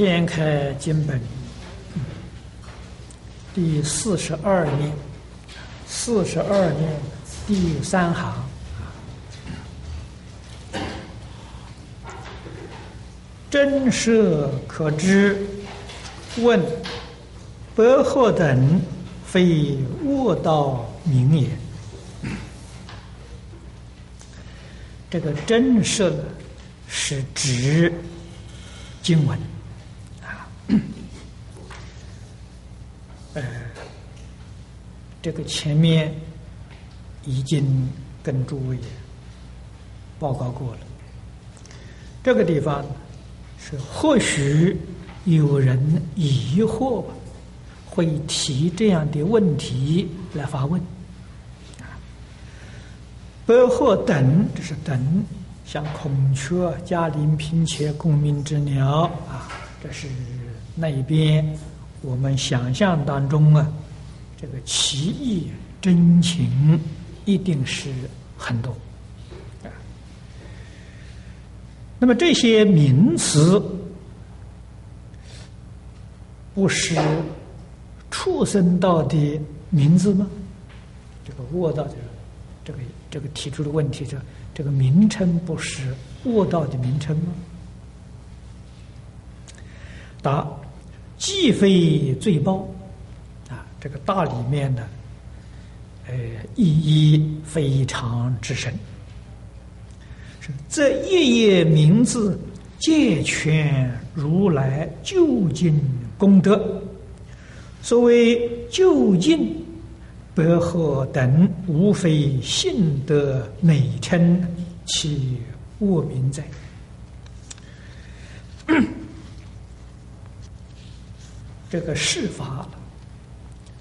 掀开经本第四十二页，四十二页第三行，真实可知。问：白鹤等非悟道名也？这个真实是指经文。这个前面已经跟诸位报告过了。这个地方是或许有人疑惑，会提这样的问题来发问。白鹤等，这是等，像孔雀、嘉陵、嫔妾、功名之鸟啊，这是那一边。我们想象当中啊，这个奇异真情一定是很多。那么这些名词不是畜生道的名字吗？这个卧道的这个这个提出的问题，是这个名称不是卧道的名称吗？答。既非罪报，这个大里面的，呃，意义非常之深。是这一页名字，借全如来究竟功德。所谓究竟，白鹤等无非信德美称，其恶名在。这个世法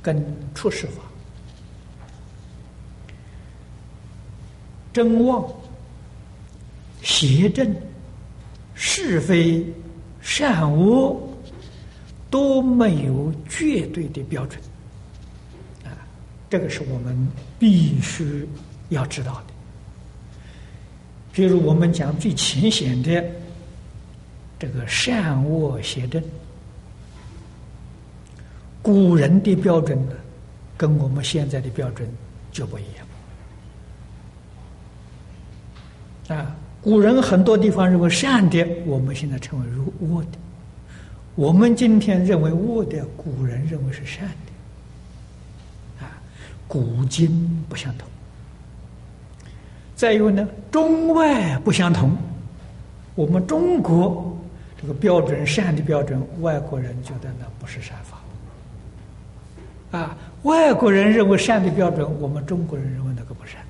跟出世法，真妄、邪正、是非、善恶，都没有绝对的标准。啊，这个是我们必须要知道的。比如我们讲最浅显的这个善恶邪正。古人的标准呢，跟我们现在的标准就不一样。啊，古人很多地方认为善的，我们现在称为如恶的；我们今天认为恶的，古人认为是善的。啊，古今不相同。再有呢，中外不相同。我们中国这个标准善的标准，外国人觉得那不是善法。啊，外国人认为善的标准，我们中国人认为那个不善。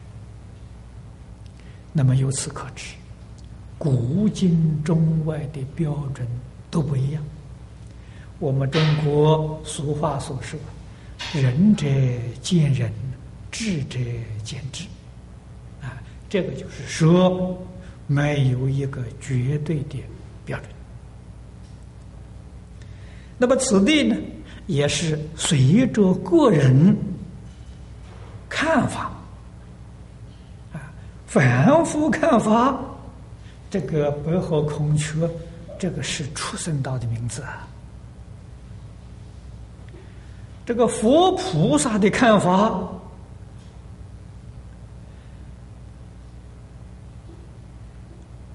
那么由此可知，古今中外的标准都不一样。我们中国俗话所说：“仁者见仁，智者见智。”啊，这个就是说，没有一个绝对的标准。那么此地呢？也是随着个人看法啊，反复看法，这个白鹤孔雀，这个是出生道的名字啊。这个佛菩萨的看法，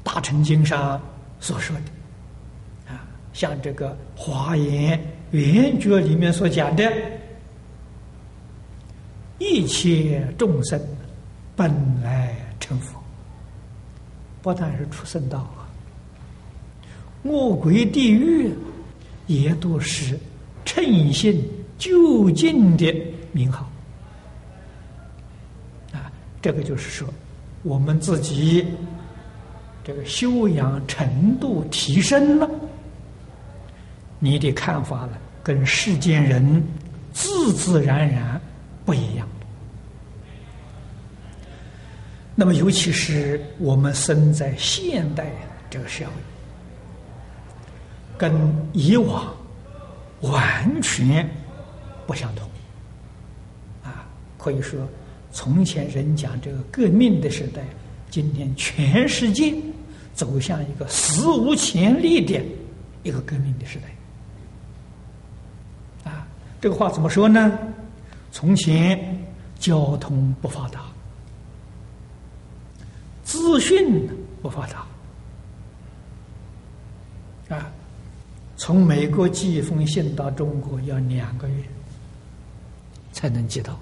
大乘经上所说的啊，像这个华严。圆觉里面所讲的，一切众生本来成佛，不但是出生道啊，恶鬼地狱也都是称心究竟的名号啊。这个就是说，我们自己这个修养程度提升了，你的看法呢？跟世间人自自然然不一样。那么，尤其是我们生在现代这个社会，跟以往完全不相同。啊，可以说，从前人讲这个革命的时代，今天全世界走向一个史无前例的一个革命的时代。这个话怎么说呢？从前交通不发达，资讯不发达，啊，从美国寄一封信到中国要两个月才能寄到，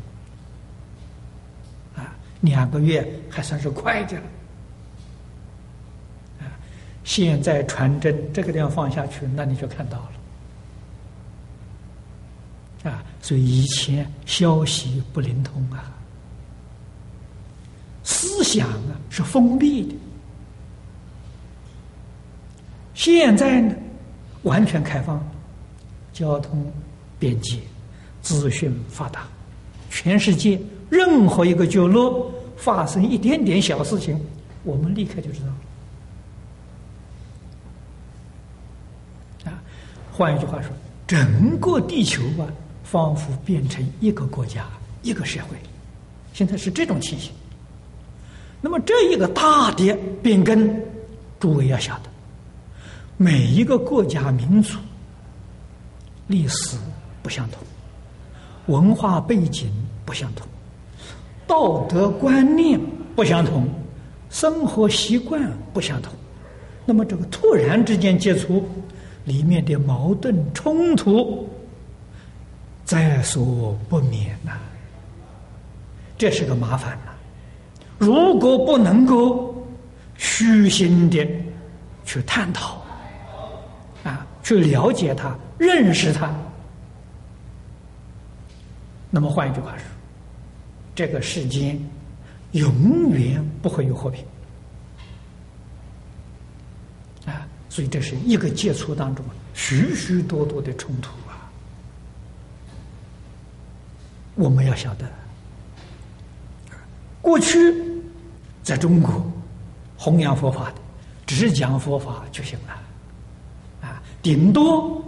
啊，两个月还算是快的了。现在传真这个地方放下去，那你就看到了，啊，所以以前消息不灵通啊，思想啊是封闭的，现在呢完全开放，交通便捷，资讯发达，全世界任何一个角落发生一点点小事情，我们立刻就知道了。换一句话说，整个地球啊，仿佛变成一个国家、一个社会，现在是这种情形。那么这一个大的变更，诸位要晓得，每一个国家民族历史不相同，文化背景不相同，道德观念不相同，生活习惯不相同。那么这个突然之间接触。里面的矛盾冲突在所不免呐，这是个麻烦呐。如果不能够虚心的去探讨啊，去了解它、认识它，那么换一句话说，这个世间永远不会有和平。啊所以这是一个接触当中许许多多的冲突啊！我们要晓得，过去在中国弘扬佛法的，只是讲佛法就行了，啊，顶多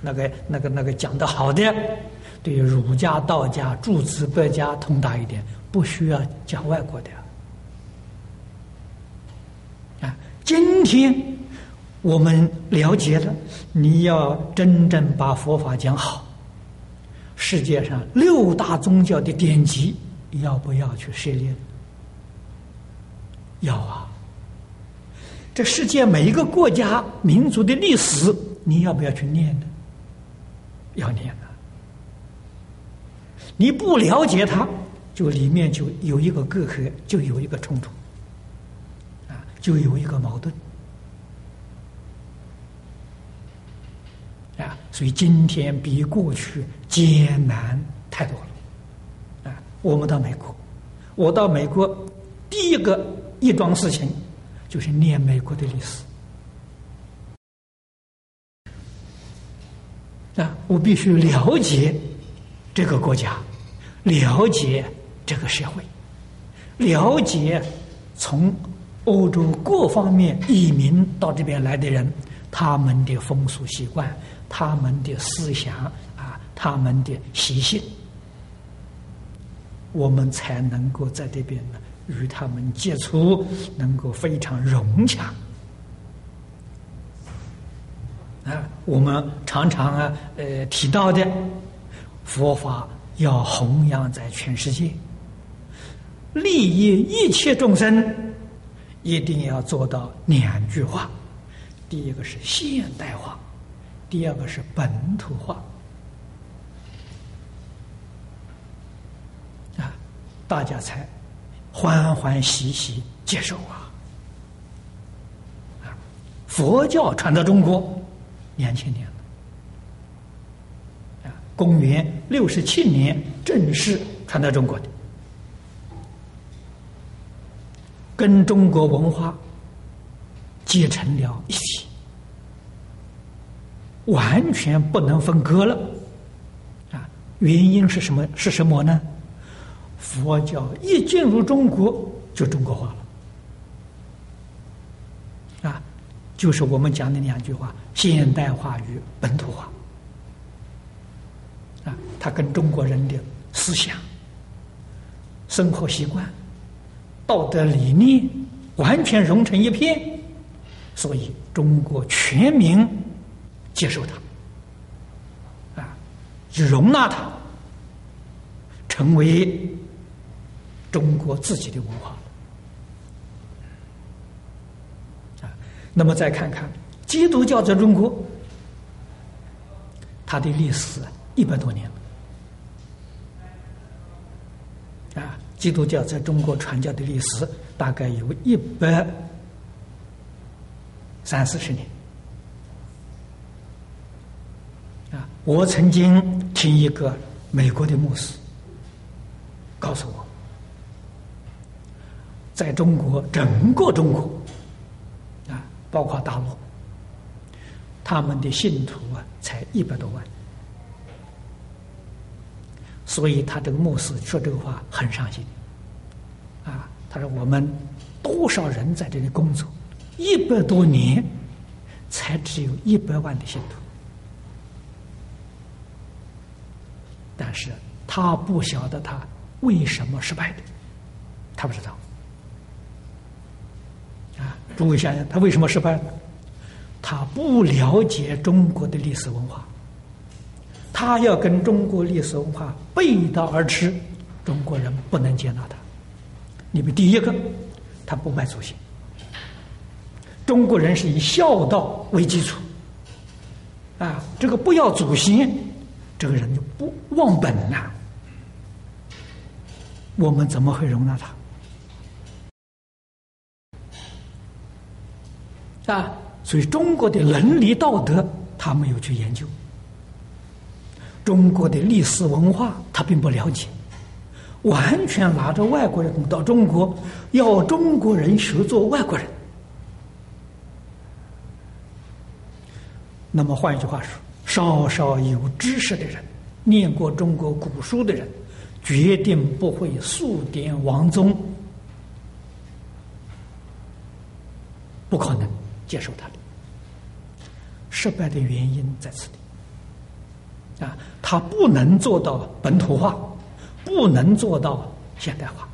那个那个那个讲的好的，对儒家、道家、诸子百家通达一点，不需要讲外国的啊。今天。我们了解了，你要真正把佛法讲好，世界上六大宗教的典籍要不要去涉猎？要啊！这世界每一个国家民族的历史，你要不要去念呢？要念啊！你不了解它，就里面就有一个隔阂，就有一个冲突，啊，就有一个矛盾。啊，所以今天比过去艰难太多了。啊，我们到美国，我到美国第一个一桩事情就是念美国的历史。啊，我必须了解这个国家，了解这个社会，了解从欧洲各方面移民到这边来的人他们的风俗习惯。他们的思想，他们的习性，我们才能够在这边呢与他们接触，能够非常融洽。啊，我们常常啊呃提到的佛法要弘扬在全世界，利益一切众生，一定要做到两句话：第一个是现代化。第二个是本土化啊，大家才欢欢喜喜接受啊！啊，佛教传到中国两千年了啊，公元六十七年正式传到中国的，跟中国文化结成了一起。完全不能分割了，啊，原因是什么？是什么呢？佛教一进入中国就中国化了，啊，就是我们讲的两句话：现代化与本土化，啊，它跟中国人的思想、生活习惯、道德理念完全融成一片，所以中国全民。接受它，啊，去容纳它，成为中国自己的文化。啊，那么再看看基督教在中国，它的历史一百多年了，啊，基督教在中国传教的历史大概有一百三四十年。啊我曾经听一个美国的牧师告诉我，在中国整个中国啊，包括大陆，他们的信徒啊才一百多万，所以他这个牧师说这个话很伤心啊。他说：“我们多少人在这里工作，一百多年，才只有一百万的信徒。”但是他不晓得他为什么失败的，他不知道。诸位想想，他为什么失败？他不了解中国的历史文化，他要跟中国历史文化背道而驰，中国人不能接纳他。你们第一个，他不拜祖先，中国人是以孝道为基础，啊，这个不要祖先。这个人就不忘本了，我们怎么会容纳他？啊，所以中国的伦理道德他没有去研究，中国的历史文化他并不了解，完全拿着外国人到中国，要中国人学做外国人。那么换一句话说。稍稍有知识的人，念过中国古书的人，决定不会数典忘宗，不可能接受他的。失败的原因在此地，啊，他不能做到本土化，不能做到现代化。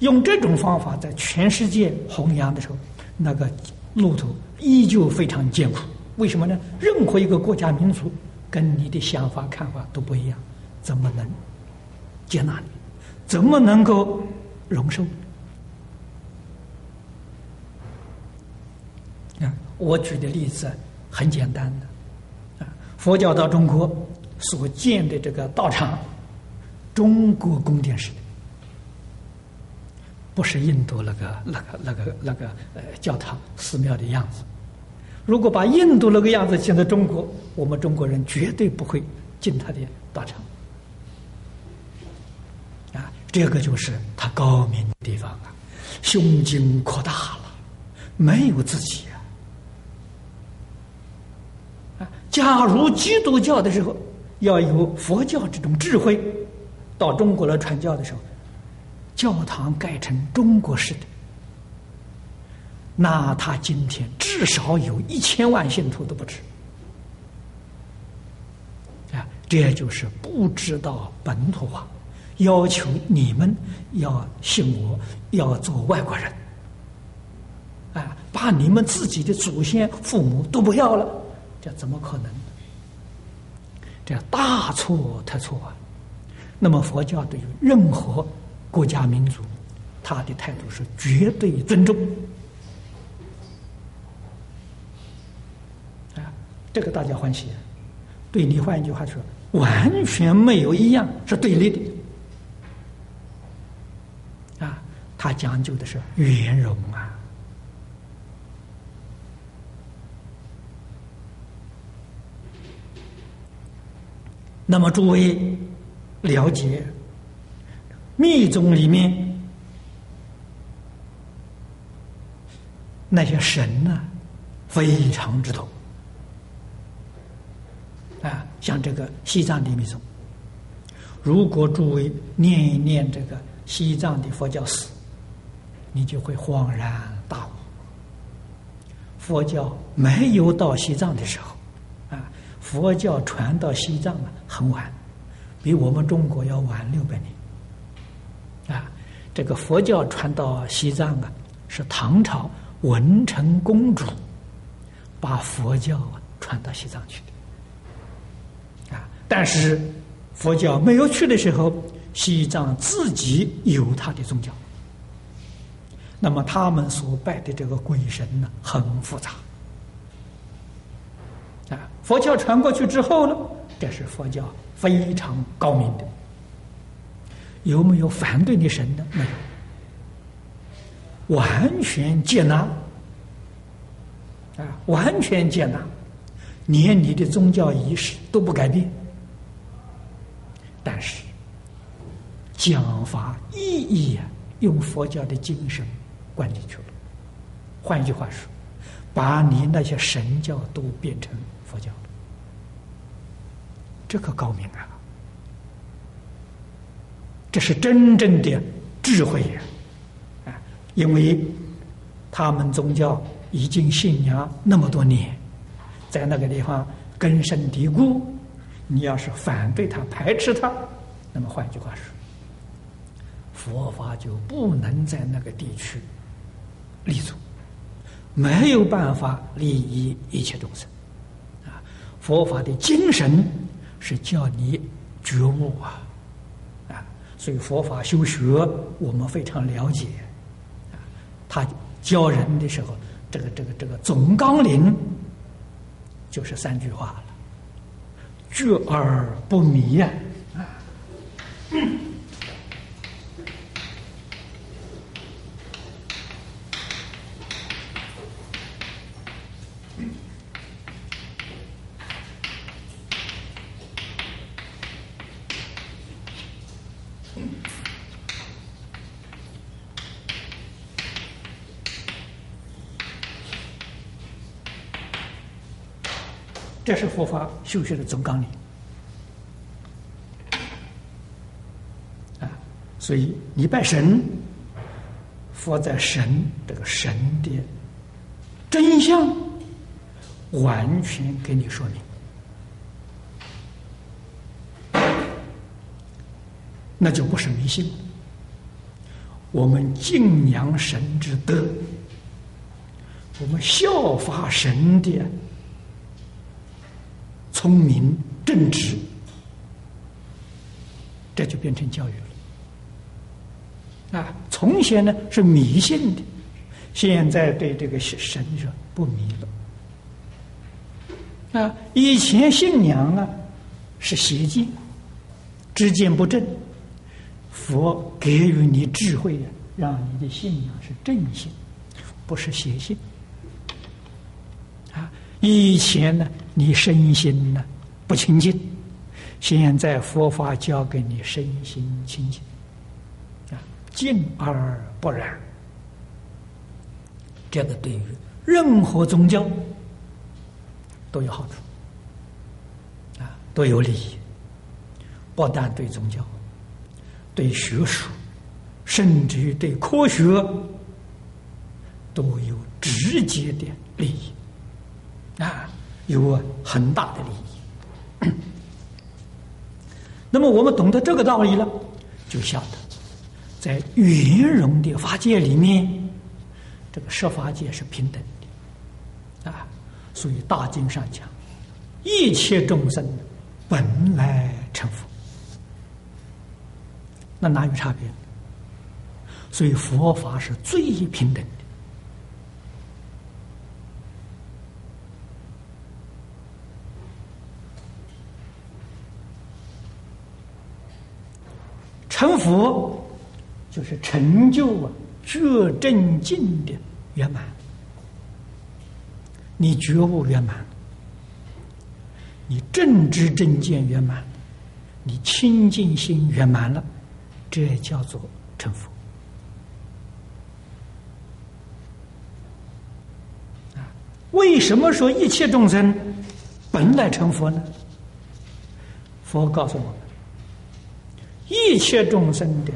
用这种方法在全世界弘扬的时候，那个路途依旧非常艰苦。为什么呢？任何一个国家民族跟你的想法看法都不一样，怎么能接纳你？怎么能够容受？啊，我举的例子很简单的，啊，佛教到中国所建的这个道场，中国宫殿式的，不是印度那个那个那个那个呃教堂寺庙的样子。如果把印度那个样子建在中国，我们中国人绝对不会进他的道场。啊，这个就是他高明的地方啊，胸襟扩大了，没有自己。啊，假如基督教的时候要有佛教这种智慧，到中国来传教的时候，教堂盖成中国式的。那他今天至少有一千万信徒都不止啊！这就是不知道本土化，要求你们要信我，要做外国人啊！把你们自己的祖先、父母都不要了，这怎么可能？这大错特错啊！那么佛教对于任何国家民族，他的态度是绝对尊重啊。这个大家欢喜，对你换一句话说，完全没有一样是对立的，啊，他讲究的是圆融啊。那么诸位了解密宗里面那些神呢，非常之多。啊，像这个西藏的密宗，如果诸位念一念这个西藏的佛教史，你就会恍然大悟。佛教没有到西藏的时候，啊，佛教传到西藏了很晚，比我们中国要晚六百年。啊，这个佛教传到西藏啊，是唐朝文成公主把佛教啊传到西藏去的。啊，但是佛教没有去的时候，西藏自己有他的宗教。那么他们所拜的这个鬼神呢，很复杂。啊，佛教传过去之后呢，这是佛教非常高明的。有没有反对你神的？没有，完全接纳。啊，完全接纳，连你的宗教仪式都不改变。但是讲法意义啊，用佛教的精神。灌进去了，换一句话说，把你那些神教都变成佛教，这可高明啊！这是真正的智慧呀！啊，因为他们宗教已经信仰那么多年，在那个地方根深蒂固，你要是反对他、排斥他，那么换句话说，佛法就不能在那个地区。立足，没有办法利益一切众生，啊！佛法的精神是叫你觉悟啊，啊！所以佛法修学我们非常了解，啊！他教人的时候，这个这个这个总纲领就是三句话了：觉而不迷呀，啊！这是佛法修学的总纲领啊！所以你拜神，佛在神这个神的真相，完全给你说明，那就不是迷信。我们敬仰神之德，我们效法神的。聪明正直，这就变成教育了。啊，从前呢是迷信的，现在对这个神说不迷了。啊，以前信仰啊是邪见，知见不正，佛给予你智慧呀，让你的信仰是正信，不是邪信。啊，以前呢。你身心呢？不清净，现在佛法教给你身心清净，啊，净而不染，这个对于任何宗教都有好处，啊，都有利益，不但对宗教，对学术，甚至于对科学都有直接的利益，有很大的利益。那么我们懂得这个道理了，就晓得在圆融的法界里面，这个设法界是平等的啊。所以大经上讲，一切众生本来成佛，那哪有差别？所以佛法是最平等。成佛就是成就啊觉正境的圆满，你觉悟圆满，你正知正见圆满，你清净心圆满了，这叫做成佛。为什么说一切众生本来成佛呢？佛告诉我们。一切众生的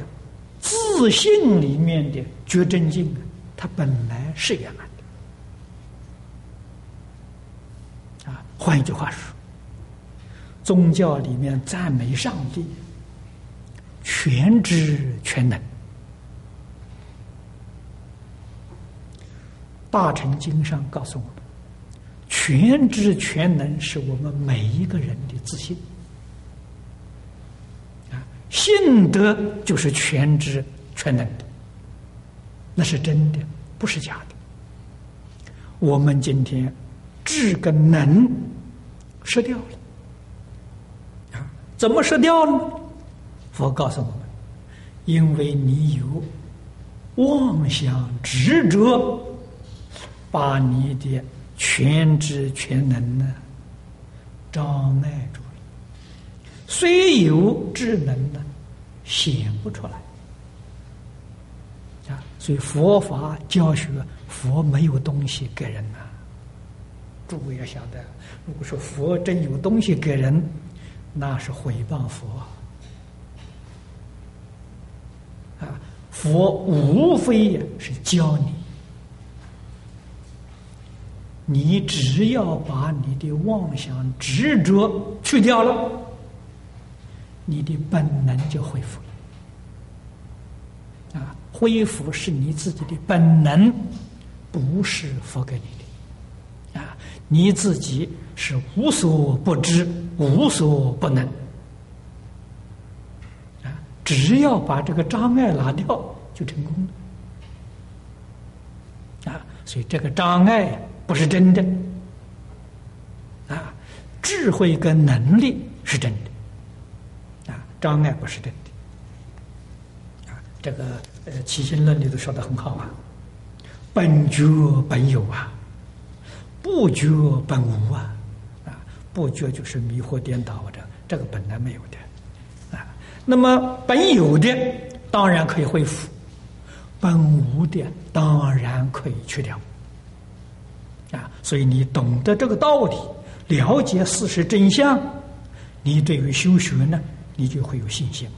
自信里面的觉真境啊，它本来是圆满的啊。换一句话说，宗教里面赞美上帝全知全能，大乘经上告诉我们，全知全能是我们每一个人的自信，信德就是全知全能的，那是真的，不是假的。我们今天智跟能失掉了啊，怎么失掉呢？佛告诉我们，因为你有妄想执着，把你的。全知全能呢，障碍住。虽有智能呢，显不出来。啊，所以佛法教学，佛没有东西给人呐。诸位要晓得，如果说佛真有东西给人，那是毁谤佛。啊，佛无非是教你。你只要把你的妄想执着去掉了，你的本能就恢复了。啊，恢复是你自己的本能，不是佛给你的。啊，你自己是无所不知、无所不能。啊，只要把这个障碍拿掉，就成功了。啊，所以这个障碍。不是真的，啊，智慧跟能力是真的，障碍不是真的，啊，这个呃《起心论》里头说的很好啊，本觉本有啊，不觉本无啊，啊，不觉就是迷惑颠倒的，这个本来没有的，啊，那么本有的当然可以恢复，本无的当然可以去掉。啊，所以你懂得这个道理，了解事实真相，你对于修学呢，你就会有信心，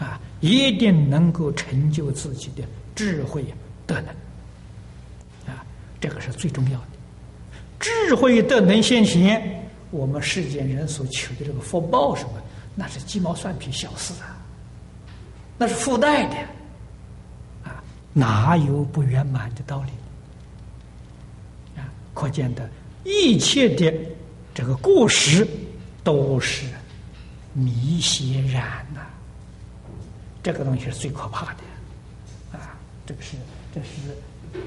啊，一定能够成就自己的智慧德能，啊，这个是最重要的。智慧德能现行，我们世间人所求的这个福报什么，那是鸡毛蒜皮小事啊，那是附带的，啊，哪有不圆满的道理？啊可见的一切的这个过失都是迷邪染呐，这个东西是最可怕的啊！这个是这是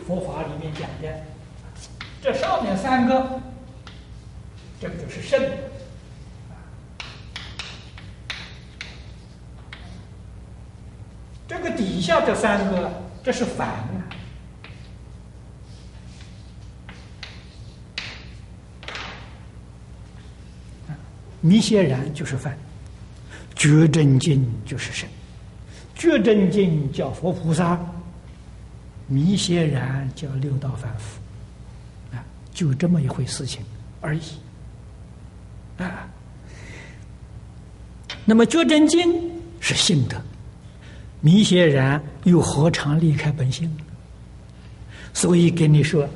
佛法里面讲的，这上面三个，这个就是圣，这个底下这三个，这是凡啊。弥歇然就是梵，觉真经就是神，觉真经叫佛菩萨，弥歇然叫六道凡夫，啊，就这么一回事情而已，啊。那么觉真经是性德，弥歇然又何尝离开本性？所以跟你说，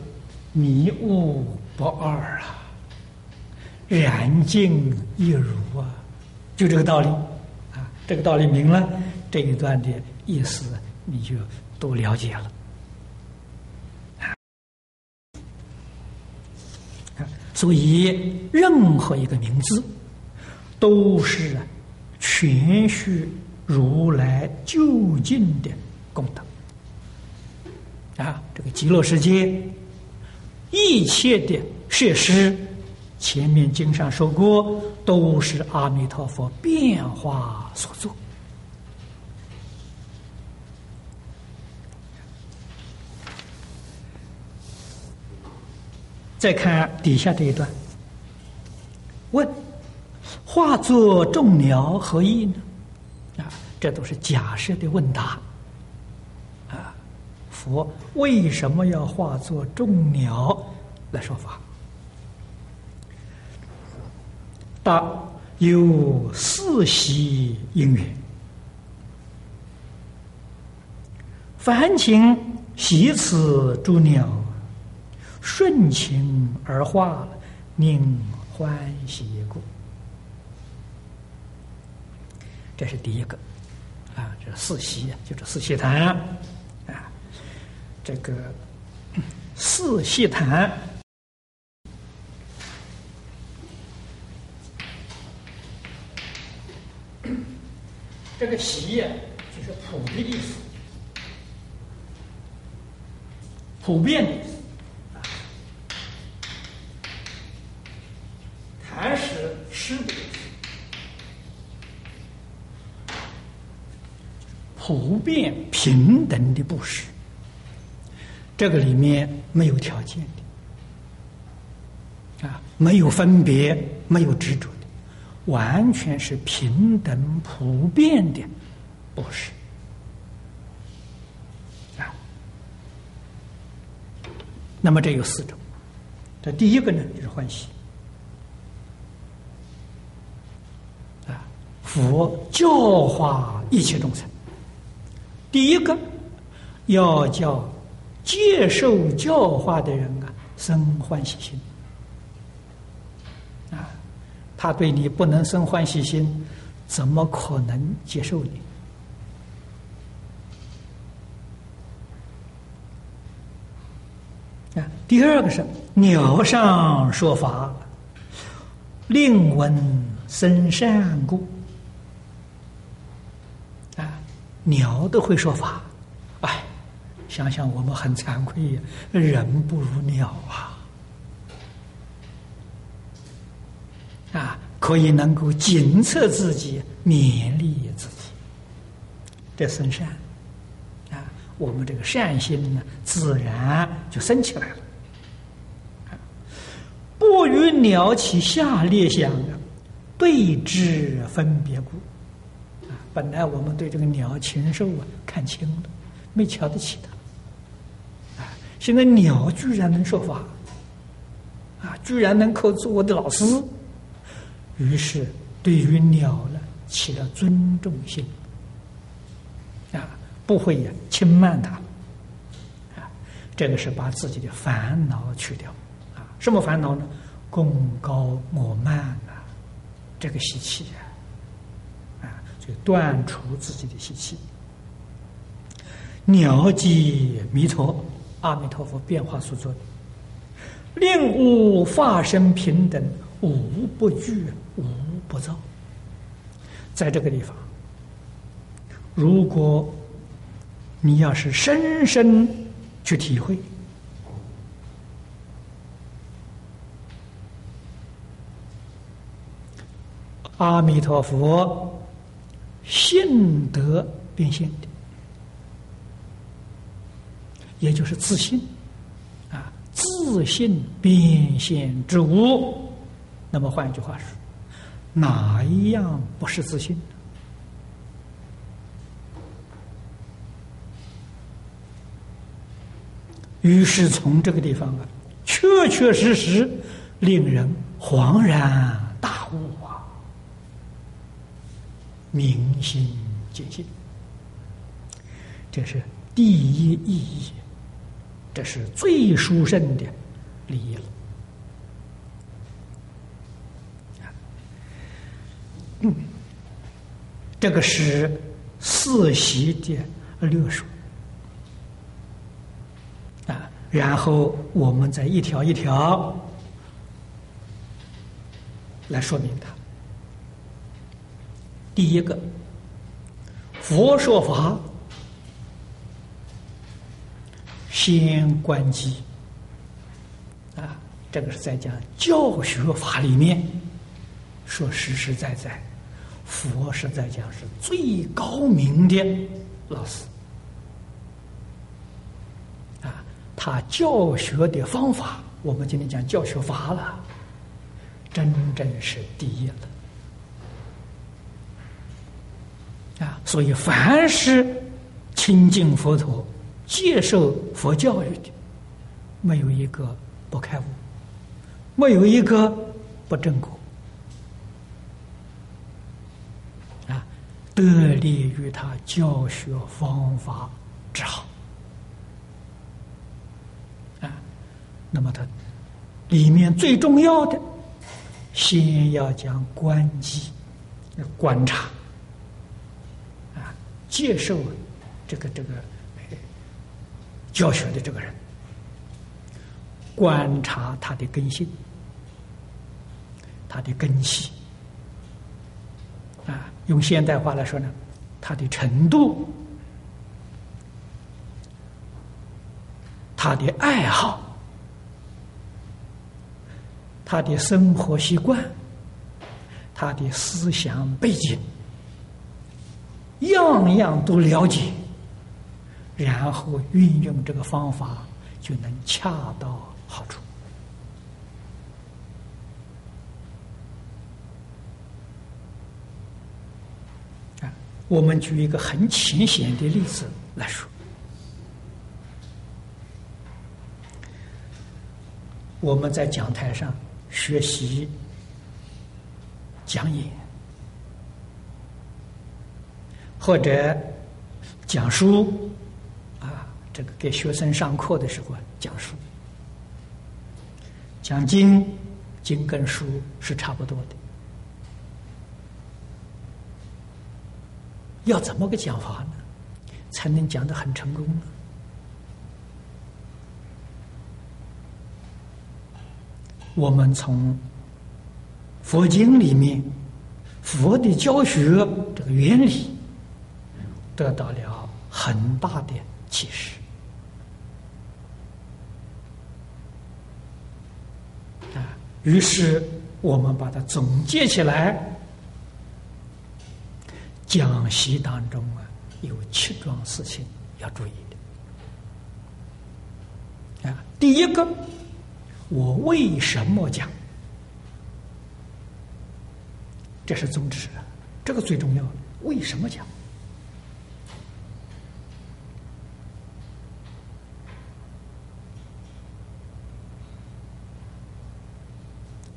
迷悟不二啊。然净亦如啊，就这个道理，这个道理明了，这一段的意思你就都了解了。所以任何一个名字都是全续如来究竟的功德啊。这个极乐世界一切的设施。前面经上说过，都是阿弥陀佛变化所作。再看底下这一段，问：化作众鸟何意呢？啊，这都是假设的问答。啊，佛为什么要化作众鸟来说法？答有四喜因缘，凡情喜此诸鸟，顺情而化，令欢喜故。这是第一个啊，这四喜就是四喜坛啊，这个四喜坛这个“习”就是普的意思，普遍的意思。谈是施的意思，普遍平等的布施，这个里面没有条件的，啊，没有分别，没有执着。完全是平等普遍的，不是啊。那么这有四种，这第一个呢就是欢喜啊。佛教化一切众生，第一个要叫接受教化的人啊生欢喜心。他对你不能生欢喜心，怎么可能接受你？啊，第二个是鸟上说法，令闻生善故。啊，鸟都会说法，哎，想想我们很惭愧呀，人不如鸟啊。啊，可以能够检测自己，勉励自己，这生善啊，我们这个善心呢，自然就升起来了。不与鸟起下列相，对峙分别故啊。本来我们对这个鸟禽兽啊看轻了，没瞧得起它啊。现在鸟居然能说法啊，居然能够做我的老师。于是，对于鸟呢，起了尊重心，啊，不会呀轻慢它，啊，这个是把自己的烦恼去掉，啊，什么烦恼呢？功高我慢啊，这个习气啊，啊，就断除自己的习气。鸟即弥陀，阿弥陀佛变化所作，令物化生平等。无不惧，无不躁。在这个地方，如果你要是深深去体会，阿弥陀佛性德变现的，也就是自信啊，自信变现之物。那么换一句话说，哪一样不是自信？于是从这个地方啊，确确实实令人恍然大悟啊，明心见性，这是第一意义，这是最殊胜的利益了。这个是四习的略述啊，然后我们再一条一条来说明它。第一个，佛说法先关机啊，这个是在讲教学法里面说实实在在。佛是在讲是最高明的老师啊，他教学的方法，我们今天讲教学法了，真正是第一了啊！所以凡是亲近佛陀、接受佛教育的，没有一个不开悟，没有一个不正果。得力于他教学方法之好。啊，那么他里面最重要的，先要讲观机，观察啊，接受这个这个教学的这个人，观察他的根性，他的根系。啊。用现代话来说呢，他的程度、他的爱好、他的生活习惯、他的思想背景，样样都了解，然后运用这个方法，就能恰到好处。我们举一个很浅显的例子来说，我们在讲台上学习讲演，或者讲书，啊，这个给学生上课的时候讲书，讲经，经跟书是差不多的。要怎么个讲法呢？才能讲的很成功呢？我们从佛经里面佛的教学这个原理得到了很大的启示啊，于是我们把它总结起来。讲习当中啊，有七桩事情要注意的啊。第一个，我为什么讲？这是宗旨，这个最重要。为什么讲？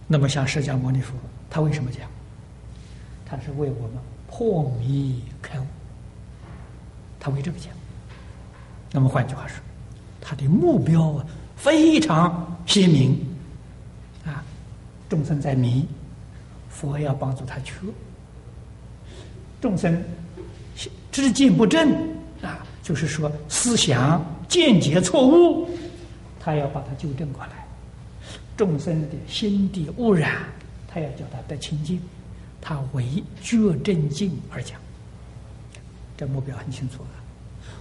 那么，像释迦牟尼佛，他为什么讲？他是为我们。破迷开悟，他为这个讲。那么换句话说，他的目标啊非常鲜明啊，众生在迷，佛要帮助他去；众生知见不正啊，就是说思想见解错误，他要把它纠正过来；众生的心地污染，他要叫他得清净。他为觉正境而讲，这目标很清楚了。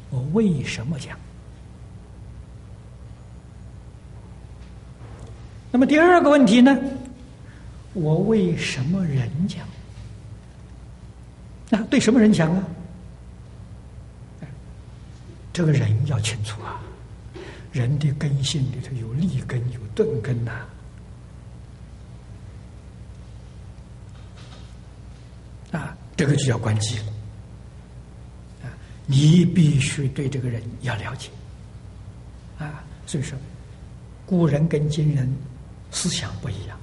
我为什么讲？那么第二个问题呢？我为什么人讲？那对什么人讲啊？这个人要清楚啊，人的根性里头有立根，有钝根呐。啊这个就叫关机了，啊！你必须对这个人要了解，啊！所以说，古人跟今人思想不一样，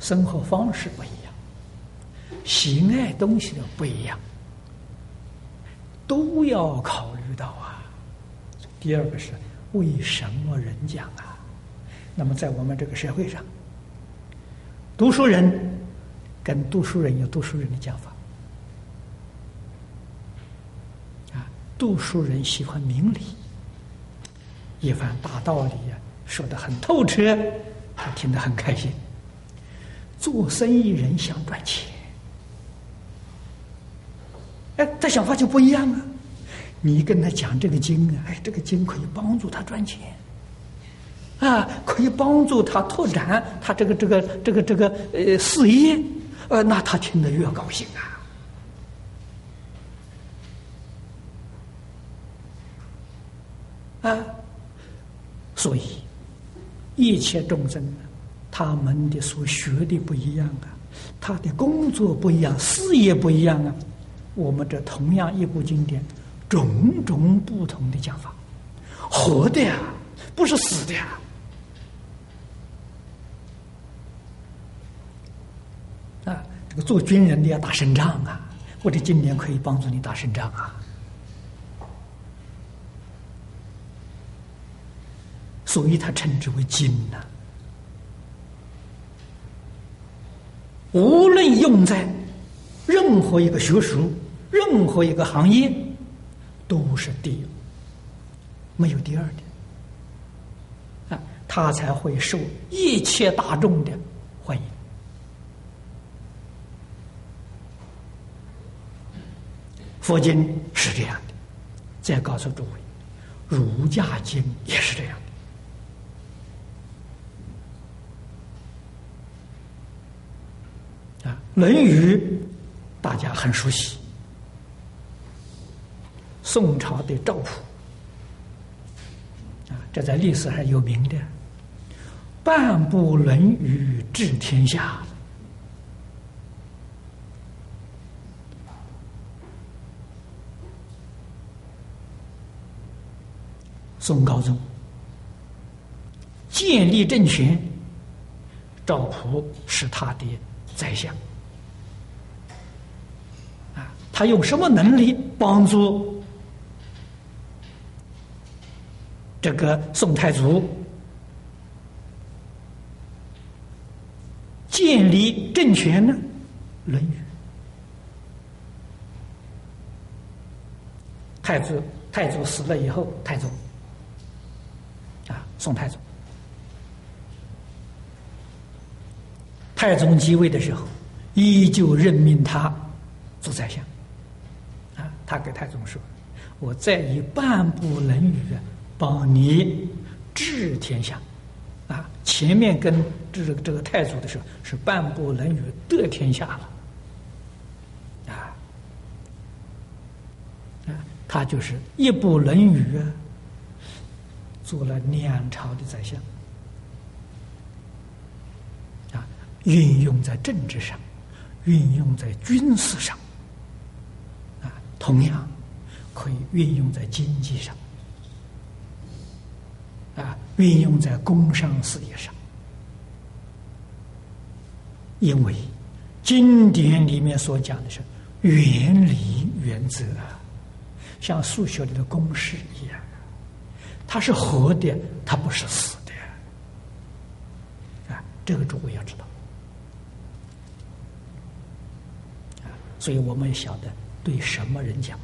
生活方式不一样，喜爱东西的不一样，都要考虑到啊。第二个是为什么人讲啊？那么在我们这个社会上，读书人。跟读书人有读书人的讲法，啊，读书人喜欢明理，一番大道理呀，说的很透彻，他听得很开心。做生意人想赚钱，哎，他想法就不一样啊。你跟他讲这个经啊，哎，这个经可以帮助他赚钱，啊，可以帮助他拓展他这个这个这个这个呃事业。呃，那他听得越高兴啊！啊，所以一切众生，他们的所学的不一样啊，他的工作不一样，事业不一样啊。我们这同样一部经典，种种不同的讲法，活的呀，不是死的呀。做军人的要打胜仗啊！我的经典可以帮助你打胜仗啊！所以他称之为经呐。无论用在任何一个学术、任何一个行业，都是第一，没有第二的啊！他才会受一切大众的欢迎。佛经是这样的。再告诉诸位，儒家经也是这样的。啊，《论语》大家很熟悉，宋朝的赵普啊，这在历史上有名的。半部《论语》治天下，宋高宗建立政权，赵普是他的宰相。啊，他用什么能力帮助这个宋太祖？建立政权呢，《论语》。太子太祖死了以后，太宗，宋太宗，太宗继位的时候，依旧任命他做宰相。啊，他给太宗说：“我再以半部《论语》帮你治天下。”啊，前面跟这个这个太祖的时候是半部《论语》得天下了，啊，啊，他就是一部《论语》啊，做了两朝的宰相，啊，运用在政治上，运用在军事上，啊，同样可以运用在经济上。啊，运用在工商事业上，因为经典里面所讲的是原理原则，像数学里的公式一样，它是活的，它不是死的。啊，这个诸位要知道。啊，所以我们也晓得对什么人讲。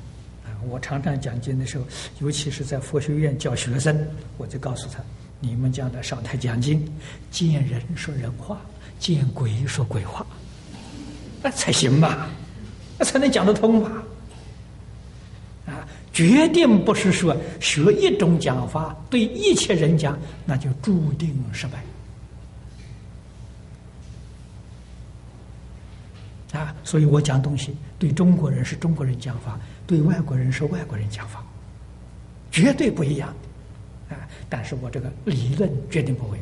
啊我常常讲经的时候，尤其是在佛学院教学生，我就告诉他：你们将来上台讲经，见人说人话，见鬼说鬼话，那才行嘛，那才能讲得通嘛。啊，决定不是说学一种讲法对一切人讲，那就注定失败。啊，所以我讲东西对中国人是中国人讲法。对外国人是外国人讲法，绝对不一样啊！但是我这个理论决定不违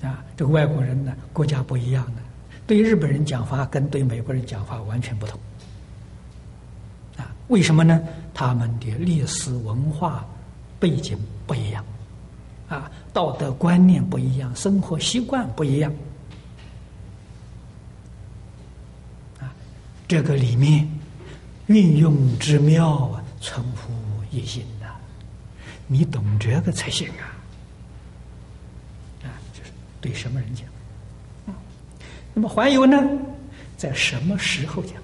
背啊！这个外国人呢，国家不一样的，对日本人讲法跟对美国人讲法完全不同啊！为什么呢？他们的历史文化背景不一样啊，道德观念不一样，生活习惯不一样。啊这个里面运用之妙啊，存乎一心呐！你懂这个才行啊！啊，就是对什么人讲？那么还有呢，在什么时候讲？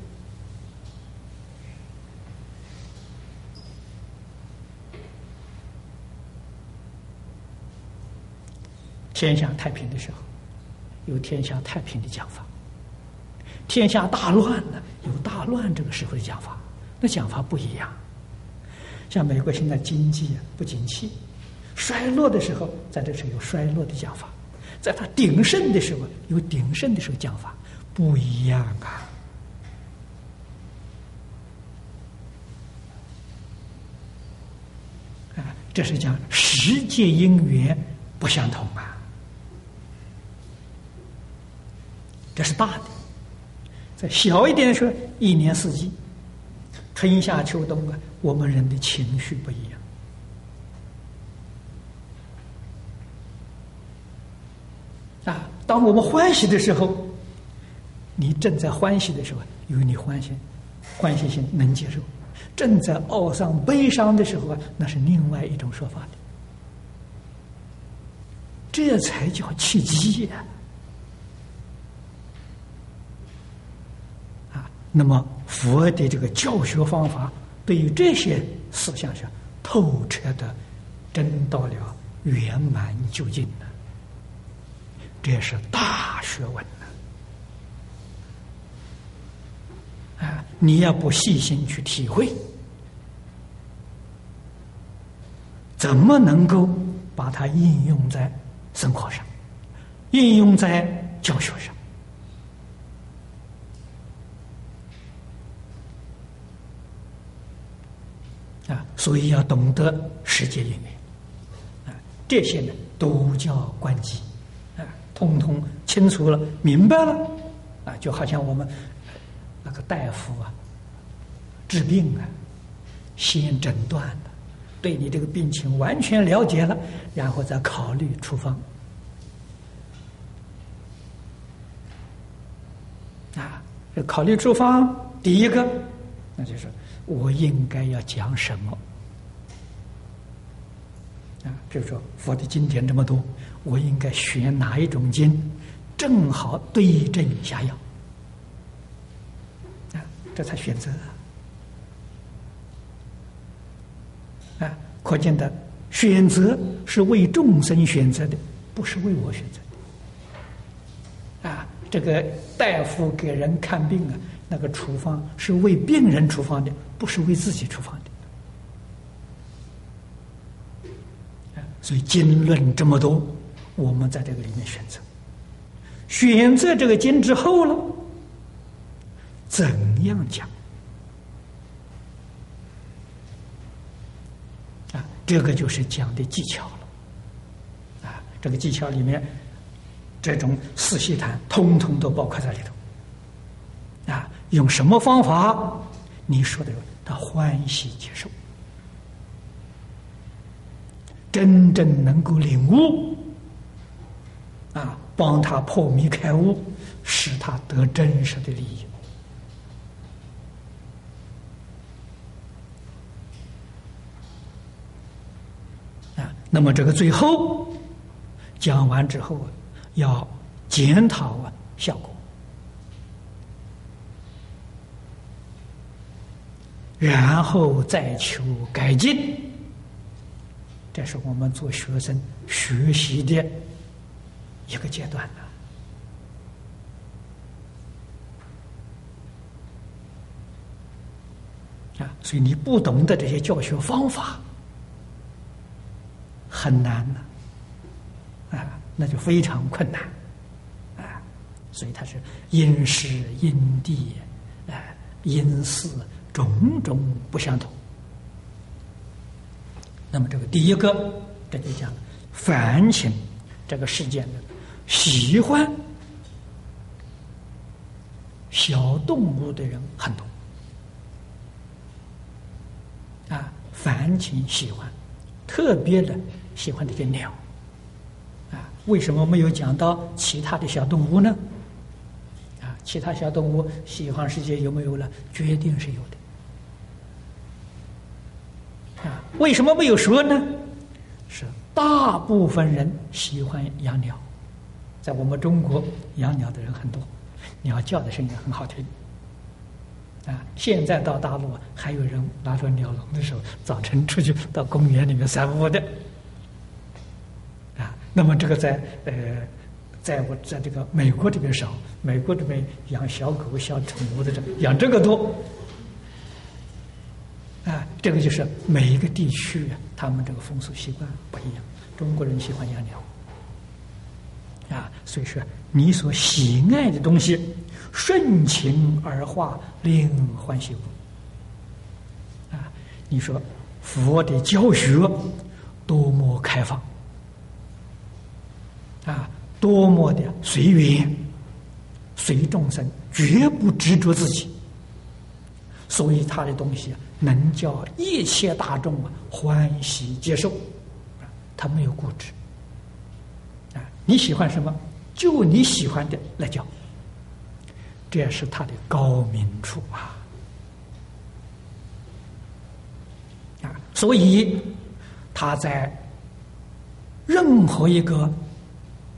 天下太平的时候，有天下太平的讲法。天下大乱了，有大乱这个时候的讲法，那讲法不一样。像美国现在经济不景气、衰落的时候，在这时候有衰落的讲法；在他鼎盛的时候，有鼎盛的时候讲法，不一样啊！啊，这是讲时界因缘不相同啊，这是大的。再小一点的说，一年四季，春夏秋冬啊，我们人的情绪不一样啊。当我们欢喜的时候，你正在欢喜的时候，有你欢喜，欢喜心能接受；正在懊丧悲伤的时候啊，那是另外一种说法的。这才叫契机呀。啊那么，佛的这个教学方法，对于这些思想上透彻的，真到了圆满究竟了，这是大学问你要不细心去体会，怎么能够把它应用在生活上，应用在教学上？啊，所以要懂得世界里面，啊，这些呢都叫关机，通通清楚了、明白了，啊，就好像我们那个大夫啊，治病啊，先诊断的，对你这个病情完全了解了，然后再考虑处方，啊，考虑处方，第一个，那就是。我应该要讲什么啊？比如说佛的经典这么多，我应该选哪一种经，正好对症下药啊？这才选择啊！可见的选择是为众生选择的，不是为我选择的啊！这个大夫给人看病啊。那个处方是为病人处方的，不是为自己处方的。所以经论这么多，我们在这个里面选择，选择这个经之后了，怎样讲？啊，这个就是讲的技巧了。啊，这个技巧里面，这种四细谈，通通都包括在里头。啊，用什么方法？你说的，他欢喜接受，真正能够领悟，帮他破迷开悟，使他得真实的利益。啊，那么这个最后讲完之后，要检讨啊效果。然后再求改进，这是我们做学生学习的一个阶段呢啊！所以你不懂得这些教学方法，很难呢，啊，那就非常困难，啊，所以它是因时因地，哎，因事。种种不相同，那么这个第一个，这就讲反省这个事件喜欢小动物的人很多啊，凡情喜欢特别的喜欢这些鸟啊，为什么没有讲到其他的小动物呢？啊，其他小动物喜欢世界有没有了？决定是有的。啊，为什么没有说呢？是大部分人喜欢养鸟，在我们中国养鸟的人很多，鸟叫的声音很好听。啊，现在到大陆还有人拿着鸟笼的时候，早晨出去到公园里面散步的。啊，那么这个在呃，在我在这个美国这边少，美国这边养小狗、小宠物的这养这个多。啊，这个就是每一个地区啊，他们这个风俗习惯不一样。中国人喜欢养鸟，啊，所以说你所喜爱的东西，顺情而化，令欢喜故。啊，你说佛的教学多么开放，啊，多么的随缘，随众生，绝不执着自己。所以他的东西啊。能叫一切大众啊欢喜接受，他没有固执！你喜欢什么，就你喜欢的来教，这也是他的高明处啊！啊，所以他在任何一个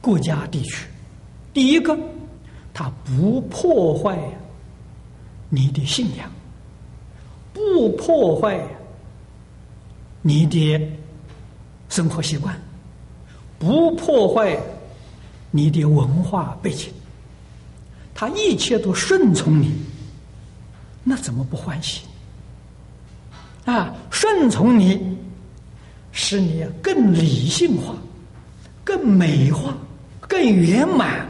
国家地区，第一个，他不破坏你的信仰。不破坏你的生活习惯，不破坏你的文化背景，他一切都顺从你，那怎么不欢喜？啊，顺从你，使你更理性化、更美化、更圆满。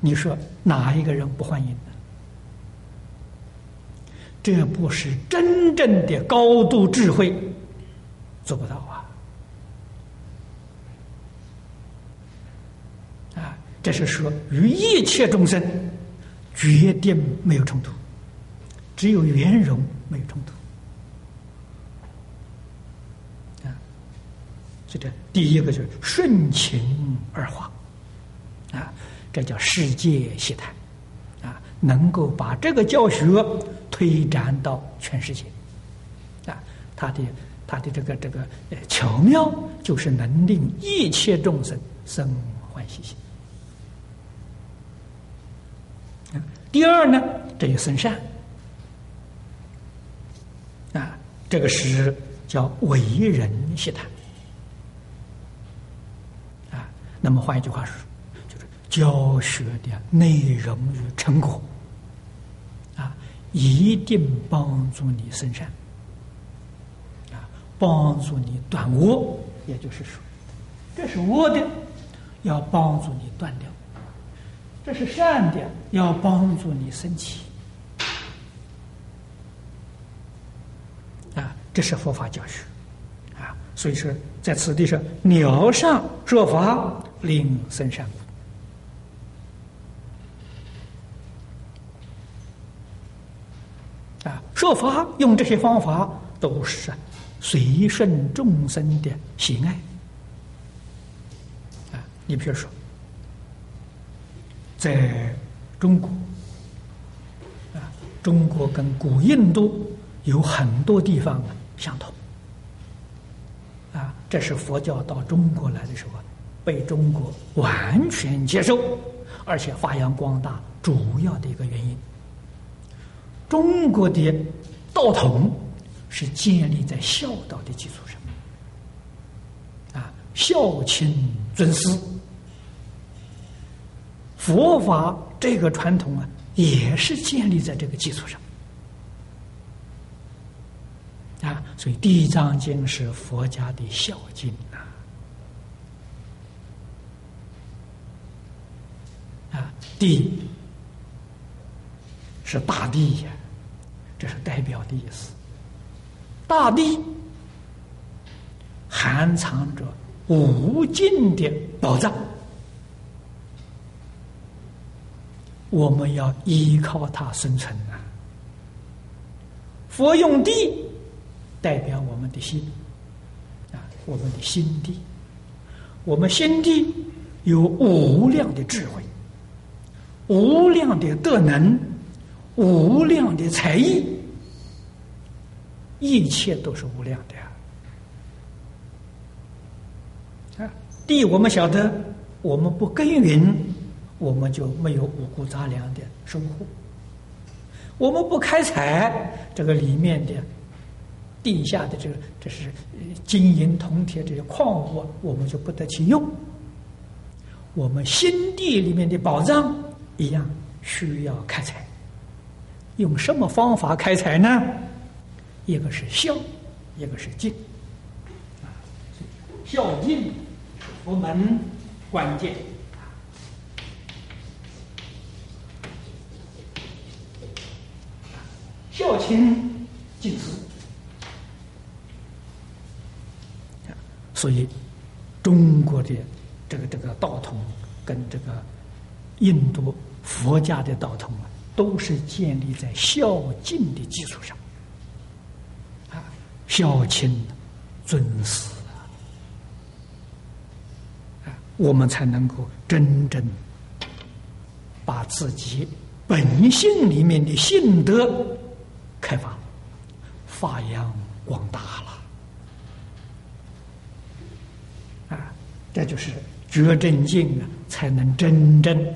你说哪一个人不欢迎呢？这不是真正的高度智慧，做不到啊！啊，这是说与一切众生决定没有冲突，只有圆融没有冲突。啊，这第一个就是顺情而化，啊，这叫世界习谈，啊，能够把这个教学。推展到全世界，啊，他的他的这个这个呃巧妙，就是能令一切众生生欢喜心。第二呢，这就生善，啊，这个是叫为人习谈，啊，那么换一句话说，就是教学的内容与成果。啊。一定帮助你生善，啊，帮助你断恶，也就是说，这是恶的，要帮助你断掉；这是善的，要帮助你升起。啊，这是佛法教学，啊，所以说在此地上，鸟上说法，令生善。啊说法用这些方法都是随顺众生的喜爱啊！你比如说，在中国啊，中国跟古印度有很多地方相同。啊，这是佛教到中国来的时候被中国完全接受，而且发扬光大。主要的一个原因。中国的道统是建立在孝道的基础上，啊，孝亲尊师，佛法这个传统啊，也是建立在这个基础上，啊，所以《地藏经》是佛家的孝经呐，啊，地是大地呀。这是代表的意思。大地含藏着无尽的宝藏，我们要依靠它生存啊。佛用地代表我们的心啊，我们的心地，我们心地有无量的智慧，无量的德能。无量的才艺，一切都是无量的呀啊！地，我们晓得，我们不耕耘，我们就没有五谷杂粮的收获；我们不开采这个里面的地下的这个，这是金银铜铁这些矿物，我们就不得其用。我们心地里面的宝藏一样需要开采。用什么方法开采呢？一个是孝，一个是敬。孝敬是佛门关键。孝亲敬师。所以中国的这个这个道统跟这个印度佛家的道统啊。都是建立在孝敬的基础上，啊，孝亲尊师啊，我们才能够真正把自己本性里面的性德开发、发扬光大了，啊，这就是觉真境啊，才能真正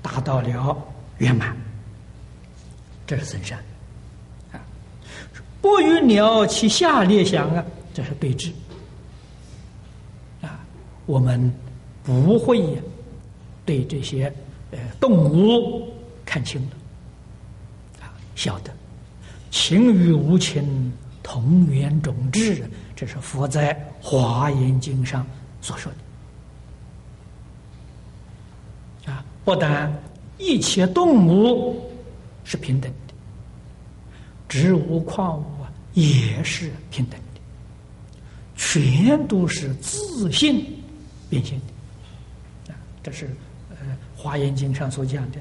达到了圆满。这是真善啊！不与鸟其下列想啊，这是对峙啊。我们不会对这些呃动物看清的啊，晓得情与无情同源种质，这是佛在《华严经》上所说的。啊，不但一切动物是平等的，植物、矿物啊也是平等的，全都是自性变现的。啊，这是呃《华严经》上所讲的。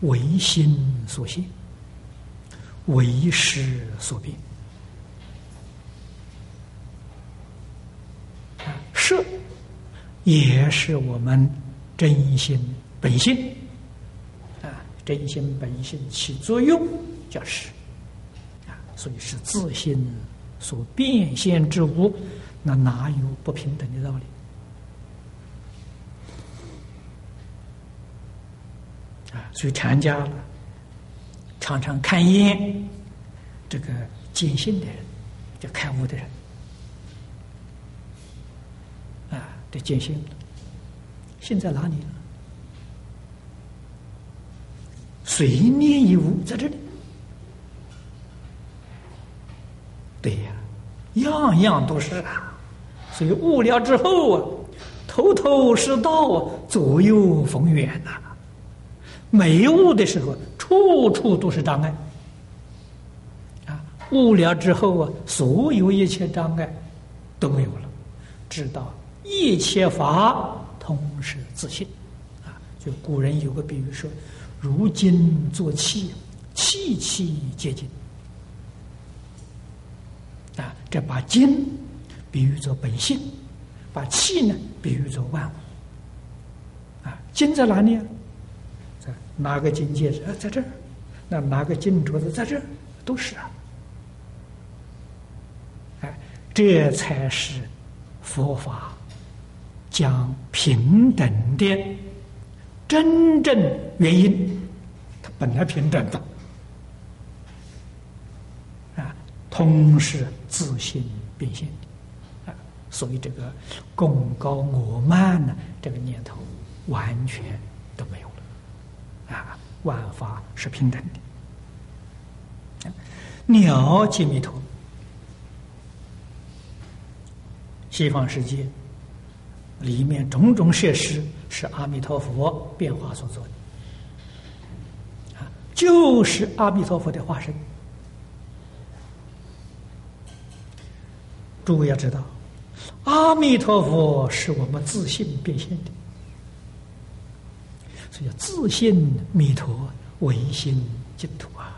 唯心所现，为师所变。啊，色也是我们真心本性。啊，真心本性起作用叫识。啊，所以是自心所变现之物，那哪有不平等的道理啊？所以禅家了，常常看烟这个见性的人，就开悟的人，啊，这见性了，心在哪里呢？随念一物在这里，对呀，样样都是啊。所以悟了之后啊，头头是道啊，左右逢源呐。没悟的时候，处处都是障碍。啊，悟了之后啊，所有一切障碍都没有了，知道一切法通是自信。啊，就古人有个比喻说：“如金作器，器器皆金。”啊，这把金比喻作本性，把气呢比喻作万物。啊，金在哪里啊？拿个金戒指啊，在这儿；那拿个金镯子在这儿，都是啊。哎，这才是佛法讲平等的真正原因。它本来平等的啊，同时自信变现的啊，所以这个功高我慢呢，这个念头完全。啊，万法是平等的。了解弥陀，西方世界里面种种设施是阿弥陀佛变化所做的，啊，就是阿弥陀佛的化身。诸位要知道，阿弥陀佛是我们自信变现的。叫自信弥陀唯心净土啊！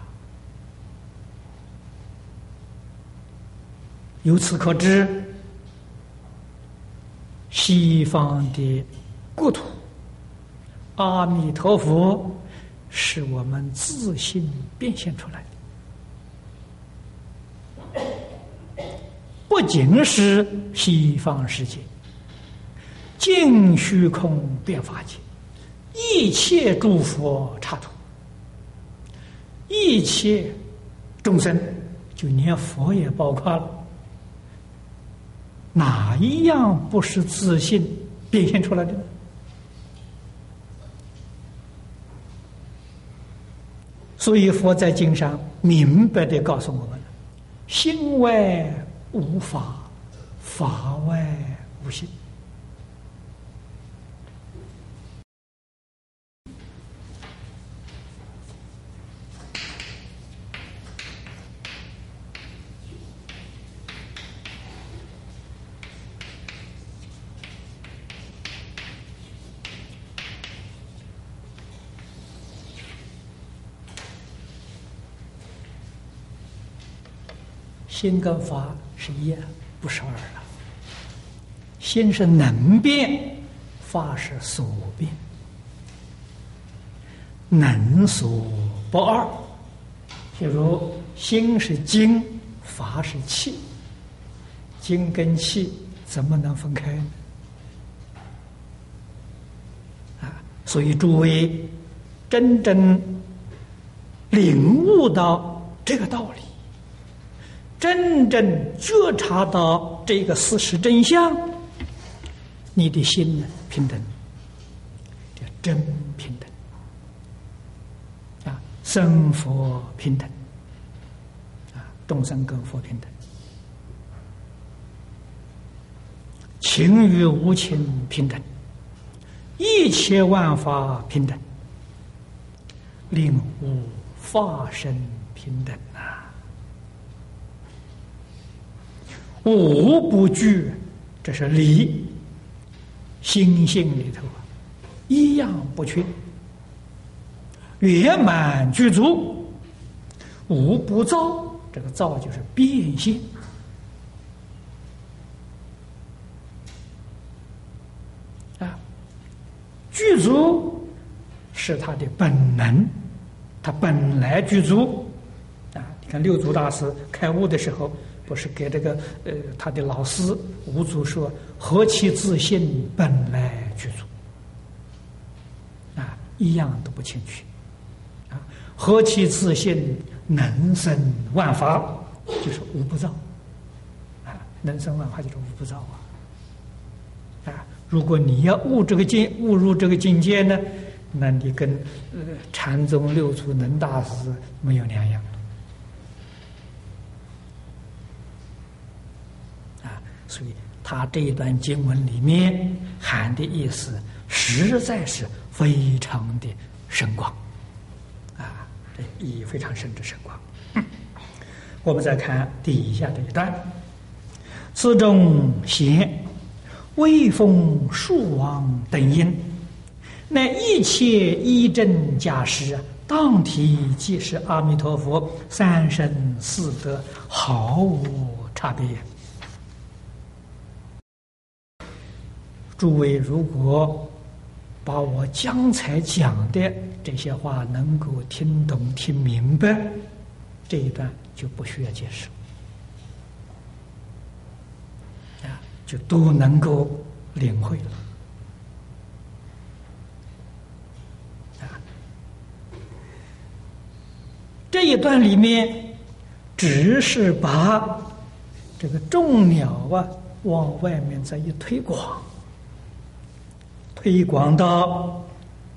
由此可知，西方的国土，阿弥陀佛是我们自信变现出来的，不仅是西方世界，净虚空变法界。一切诸佛刹土，一切众生，就连佛也包括了，哪一样不是自信变现出来的？所以佛在经上明白的告诉我们：心外无法，法外无心。心跟法是一，不是二了。心是能变，法是所变，能所不二。譬如心是精，法是气，精跟气怎么能分开呢？啊，所以诸位真正领悟到这个道理。真正觉察到这个事实真相，你的心呢平等，叫真平等。啊！生佛平等，啊，众生跟佛平等，情与无情平等，一切万法平等，令无法身平等。无不具，这是理，心性里头啊，一样不缺。圆满具足，无不造。这个造就是变现啊，具足是他的本能，他本来具足啊。你看六祖大师开悟的时候，不是给这个呃他的老师五祖说：“何其自信，本来具足啊，一样都不欠缺。”啊何其自信，能生万法，就是无不造啊！能生万法就是无不造啊！啊，如果你要悟这个境，悟入这个境界呢，那你跟呃禅宗六祖能大师没有两样！所以他这一段经文里面含的意思，实在是非常的深广啊。意义非常深之深广。我们再看底下这一段：此中贤威风树王等因，乃一切一真假实，当体即是阿弥陀佛三身四德，毫无差别。诸位，如果把我刚才讲的这些话能够听懂、听明白，这一段就不需要解释啊，就都能够领会了啊。这一段里面只是把这个众鸟啊往外面再一推广。推广到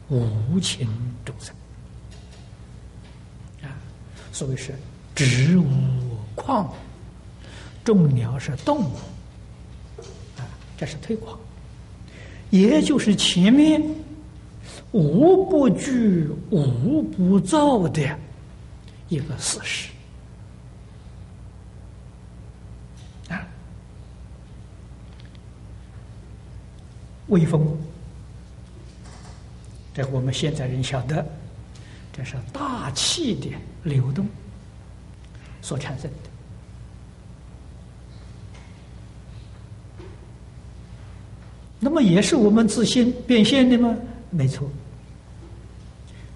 无情众生啊，所谓是植物矿，众鸟是动物啊，这是推广，也就是前面无不具、无不造的一个事实啊，微风。这我们现在人晓得，这是大气的流动所产生的。那么也是我们自信变现的吗？没错，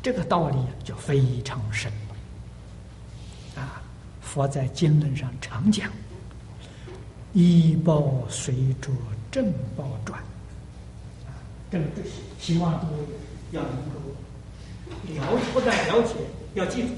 这个道理就非常深。啊，佛在经论上常讲：“一报随着正报转。”啊，这个希望各位。要能够了，不但了解，要记住。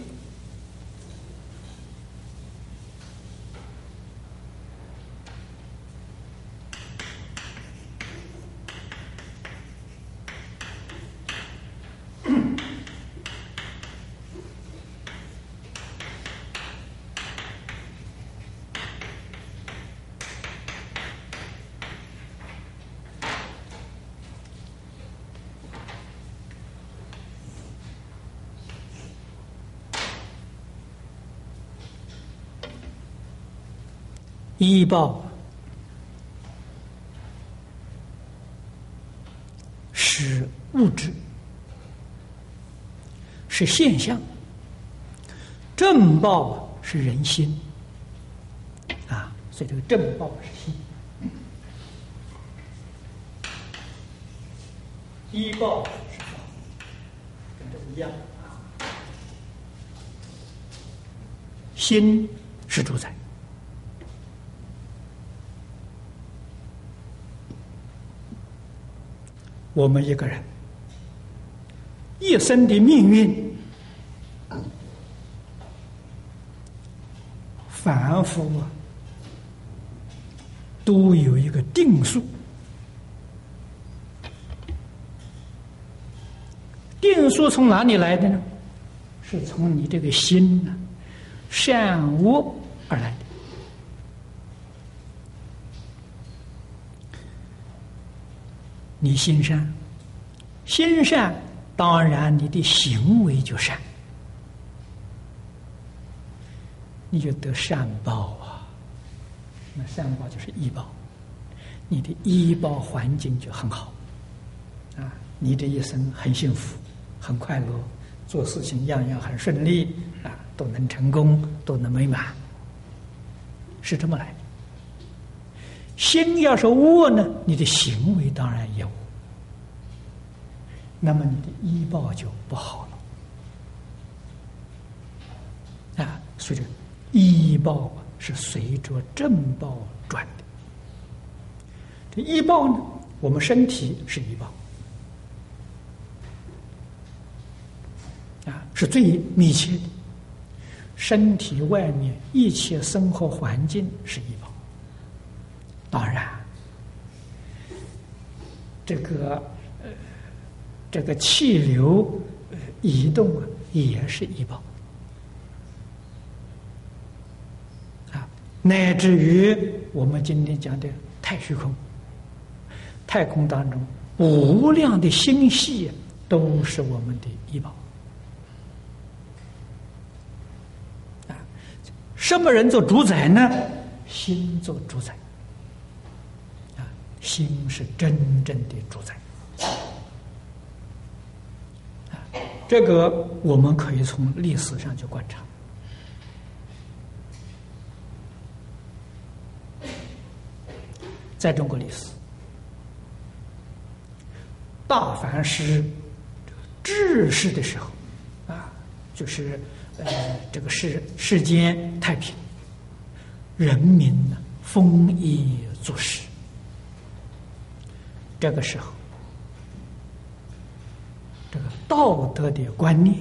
医报是物质，是现象；正报是人心，啊，所以这个正报是心，医报是法，跟这一样啊，心是主宰。我们一个人一生的命运，反复啊，都有一个定数。定数从哪里来的呢？是从你这个心呢善恶而来的。你心善，心善，当然你的行为就善，你就得善报啊。那善报就是医报，你的医报环境就很好，啊，你这一生很幸福，很快乐，做事情样样很顺利，啊，都能成功，都能美满，是这么来。的。心要是恶呢，你的行为当然也恶，那么你的医报就不好了啊。所以，医报是随着正报转的。这医报呢，我们身体是医报啊，是最密切的。身体外面一切生活环境是医报。当然，这个呃，这个气流移动啊，也是医报啊，乃至于我们今天讲的太虚空，太空当中无量的星系都是我们的医报啊。什么人做主宰呢？心做主宰。心是真正的主宰！这个我们可以从历史上去观察，在中国历史，大凡是治世的时候啊，就是呃，这个世世间太平，人民呢丰衣足食。这个时候，这个道德的观念、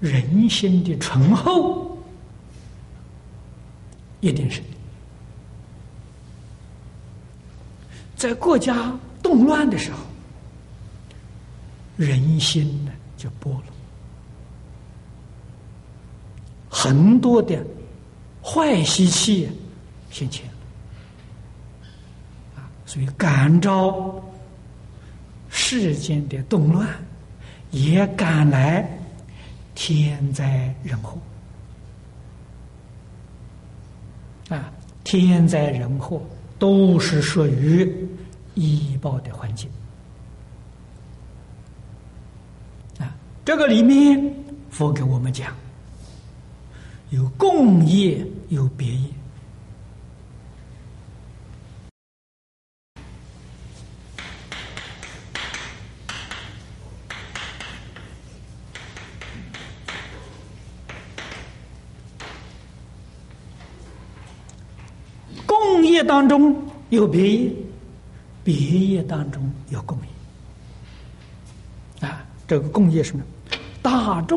人心的醇厚，一定是在国家动乱的时候，人心呢就剥落，很多的坏习气现前。所以感召世间的动乱，也赶来天灾人祸啊！天灾人祸都是属于医报的环境啊！这个里面佛给我们讲，有共业，有别业。当中有别业，别业当中有共业啊！这个共业什么？大众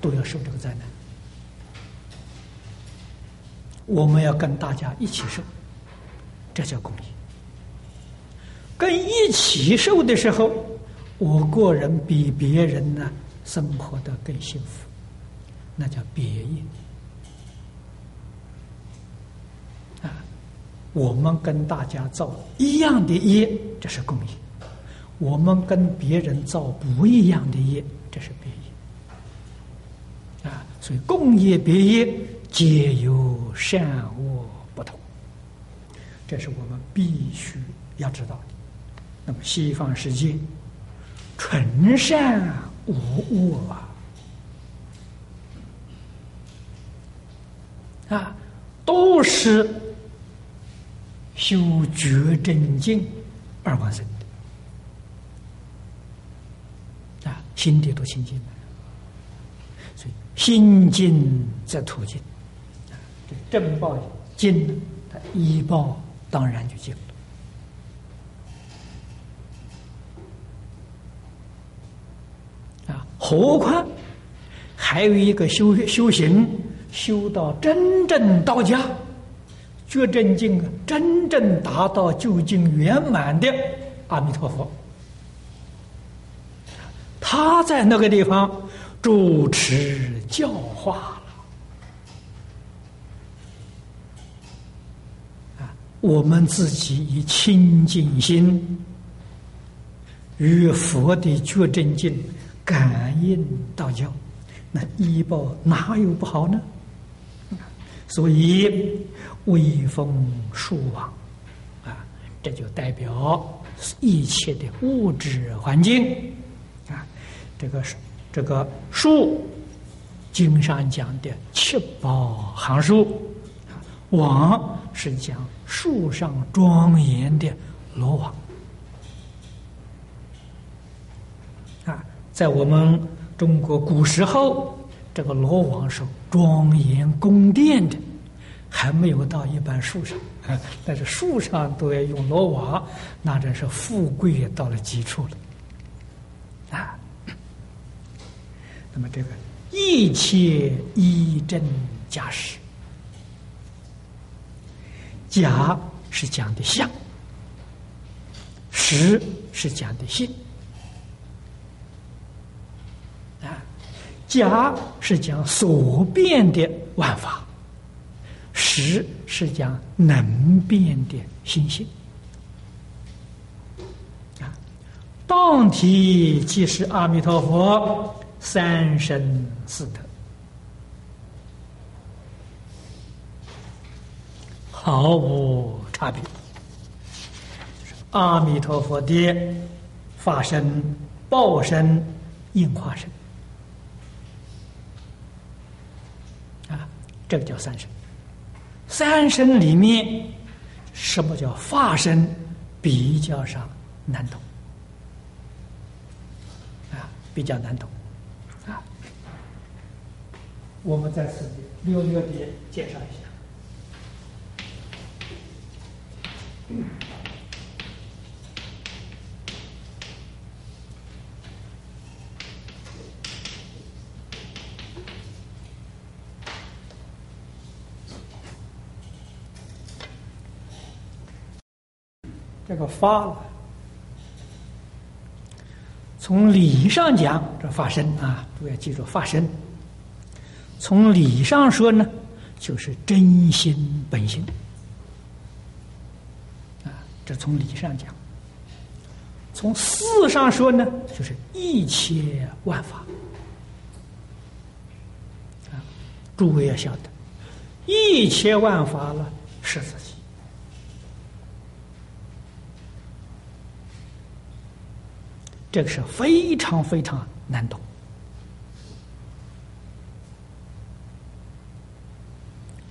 都要受这个灾难，我们要跟大家一起受，这叫共业。跟一起受的时候，我个人比别人呢生活的更幸福，那叫别业。我们跟大家造一样的业，这是共业；我们跟别人造不一样的业，这是别业。啊，所以共业别业皆有善恶不同，这是我们必须要知道的。那么西方世界纯善无恶啊，啊，都是。修觉真境而往生的啊，心地都清净了，所以心净则土净啊。这正报净，它医报当然就净了啊。何况还有一个修修行，修到真正道家。觉真境啊，真正达到究竟圆满的阿弥陀佛，他在那个地方主持教化了啊！我们自己以清净心与佛的觉真经感应道交，那医报哪有不好呢？所以威风树王啊，这就代表一切的物质环境啊，这个是。这个树，经上讲的七宝行树，王是讲树上庄严的罗网啊，在我们中国古时候，这个罗网是庄严宫殿的，还没有到一般树上啊，但是树上都要用罗网，那真是富贵也到了极处了啊。那么这个一切一真假实，假是讲的相，实是讲的性。啊，假是讲所变的万法，实是讲能变的心性。啊，当体即是阿弥陀佛。三生四德，毫无差别。阿弥陀佛的法身、报身、应化身啊，这个叫三身。三身里面，什么叫法身？比较上难懂啊，比较难懂。啊我们在此略略的介绍一下。这个发，从理上讲，这发生啊，都要记住发生。从理上说呢，就是真心本心啊，这从理上讲；从事上说呢，就是一切万法啊。诸位要晓得，一切万法了是自己，这个是非常非常难懂。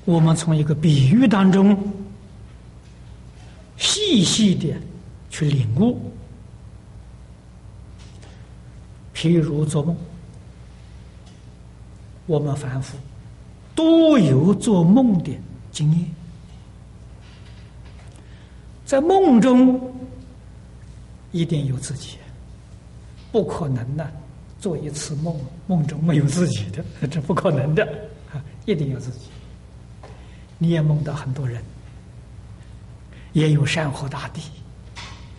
我们从一个比喻当中细细的去领悟，譬如做梦，我们凡夫都有做梦的经验，在梦中一定有自己，不可能呢，做一次梦梦中没有自己的，这不可能的啊，一定有自己。你也梦到很多人，也有山河大地，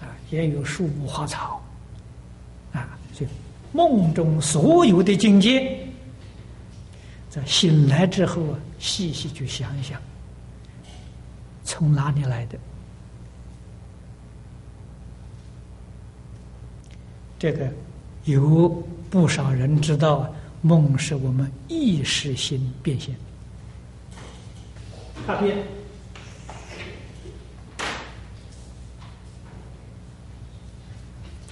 啊，也有树木花草，啊，就梦中所有的境界，在醒来之后啊，细细去想一想，从哪里来的？这个有不少人知道，梦是我们意识心变现。大变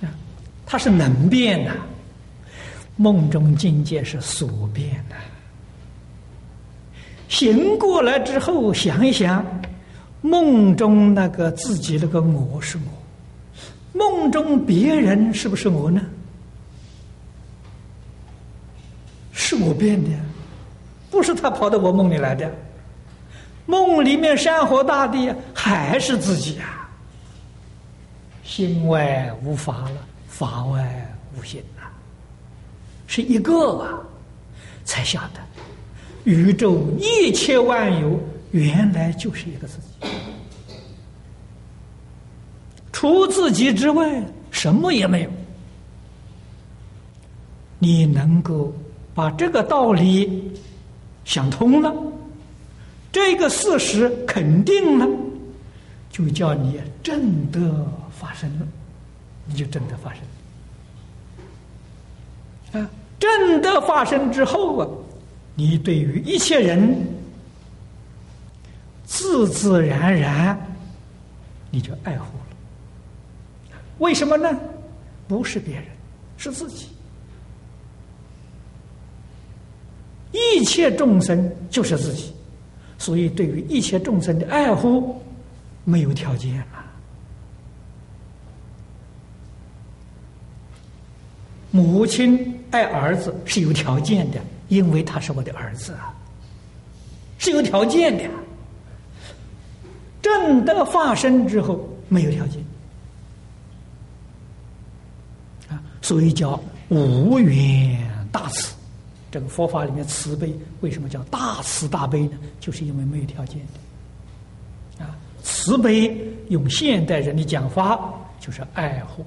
啊，它是能变的，梦中境界是所变的。醒过来之后，想一想，梦中那个自己那个我是我，梦中别人是不是我呢？是我变的，不是他跑到我梦里来的。梦里面山河大地还是自己啊，心外无法了，法外无心啊，是一个啊，才晓得宇宙一切万有原来就是一个自己，除自己之外什么也没有。你能够把这个道理想通了，这个事实肯定了，就叫你正德发生了，你就正德发生。啊，正德发生之后啊，你对于一切人，自自然然你就爱护了。为什么呢？不是别人，是自己。一切众生就是自己，所以对于一切众生的爱护没有条件了。母亲爱儿子是有条件的，因为他是我的儿子啊，是有条件的。正德发生之后没有条件啊，所以叫无缘大慈。这个佛法里面慈悲为什么叫大慈大悲呢？就是因为没有条件。的啊，慈悲用现代人的讲法就是爱护。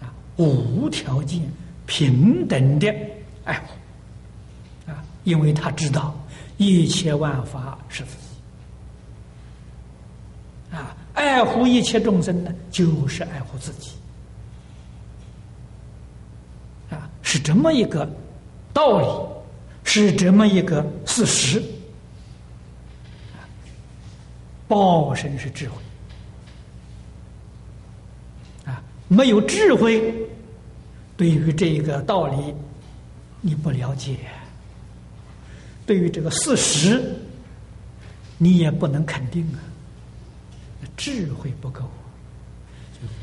啊，无条件平等的爱护。啊，因为他知道一切万法是自己。啊，爱护一切众生呢，就是爱护自己啊，是这么一个。道理是这么一个事实，报身是智慧。啊，没有智慧，对于这个道理你不了解，对于这个事实你也不能肯定啊，智慧不够，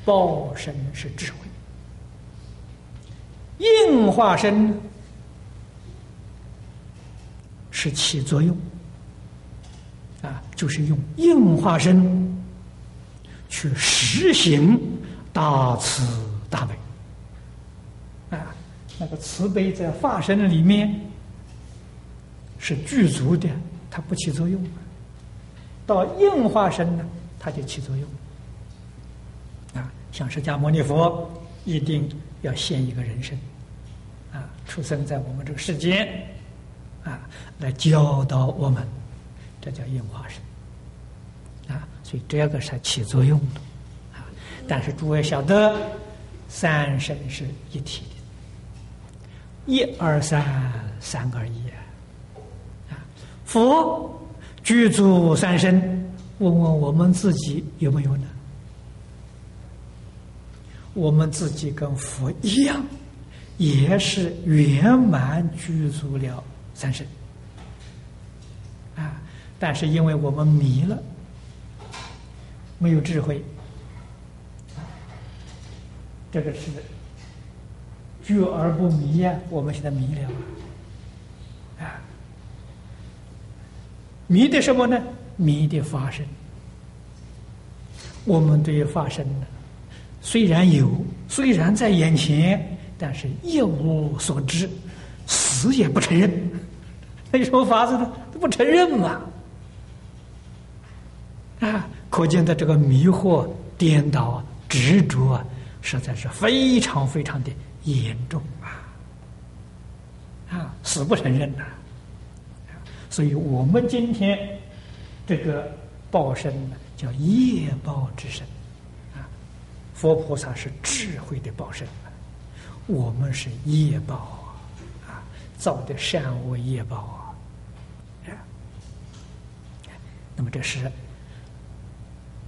报身是智慧，应化身。是起作用，啊，就是用应化身去实行大慈大悲，啊，那个慈悲在化身里面是具足的，它不起作用；到应化身呢，它就起作用。啊，像释迦牟尼佛一定要现一个人身，啊，出生在我们这个世间。啊，来教导我们，这叫应化身啊，所以这个是起作用的啊。但是诸位晓得，三身是一体的，一二三，三二一啊。佛具足三身，问问我们自己有没有呢？我们自己跟佛一样，也是圆满具足了。三身啊，但是因为我们迷了，没有智慧，这个是聚而不迷呀。我们现在迷了啊，迷的什么呢？迷的发生。我们对于发生呢，虽然有，虽然在眼前，但是一无所知。死也不承认，那有什么法子呢？他不承认嘛！啊，可见的这个迷惑、颠倒、执着啊，实在是非常非常的严重啊！啊，死不承认呐！所以我们今天这个报身呢，叫业报之身。佛菩萨是智慧的报身，我们是业报啊。造的善恶业报啊，那么这是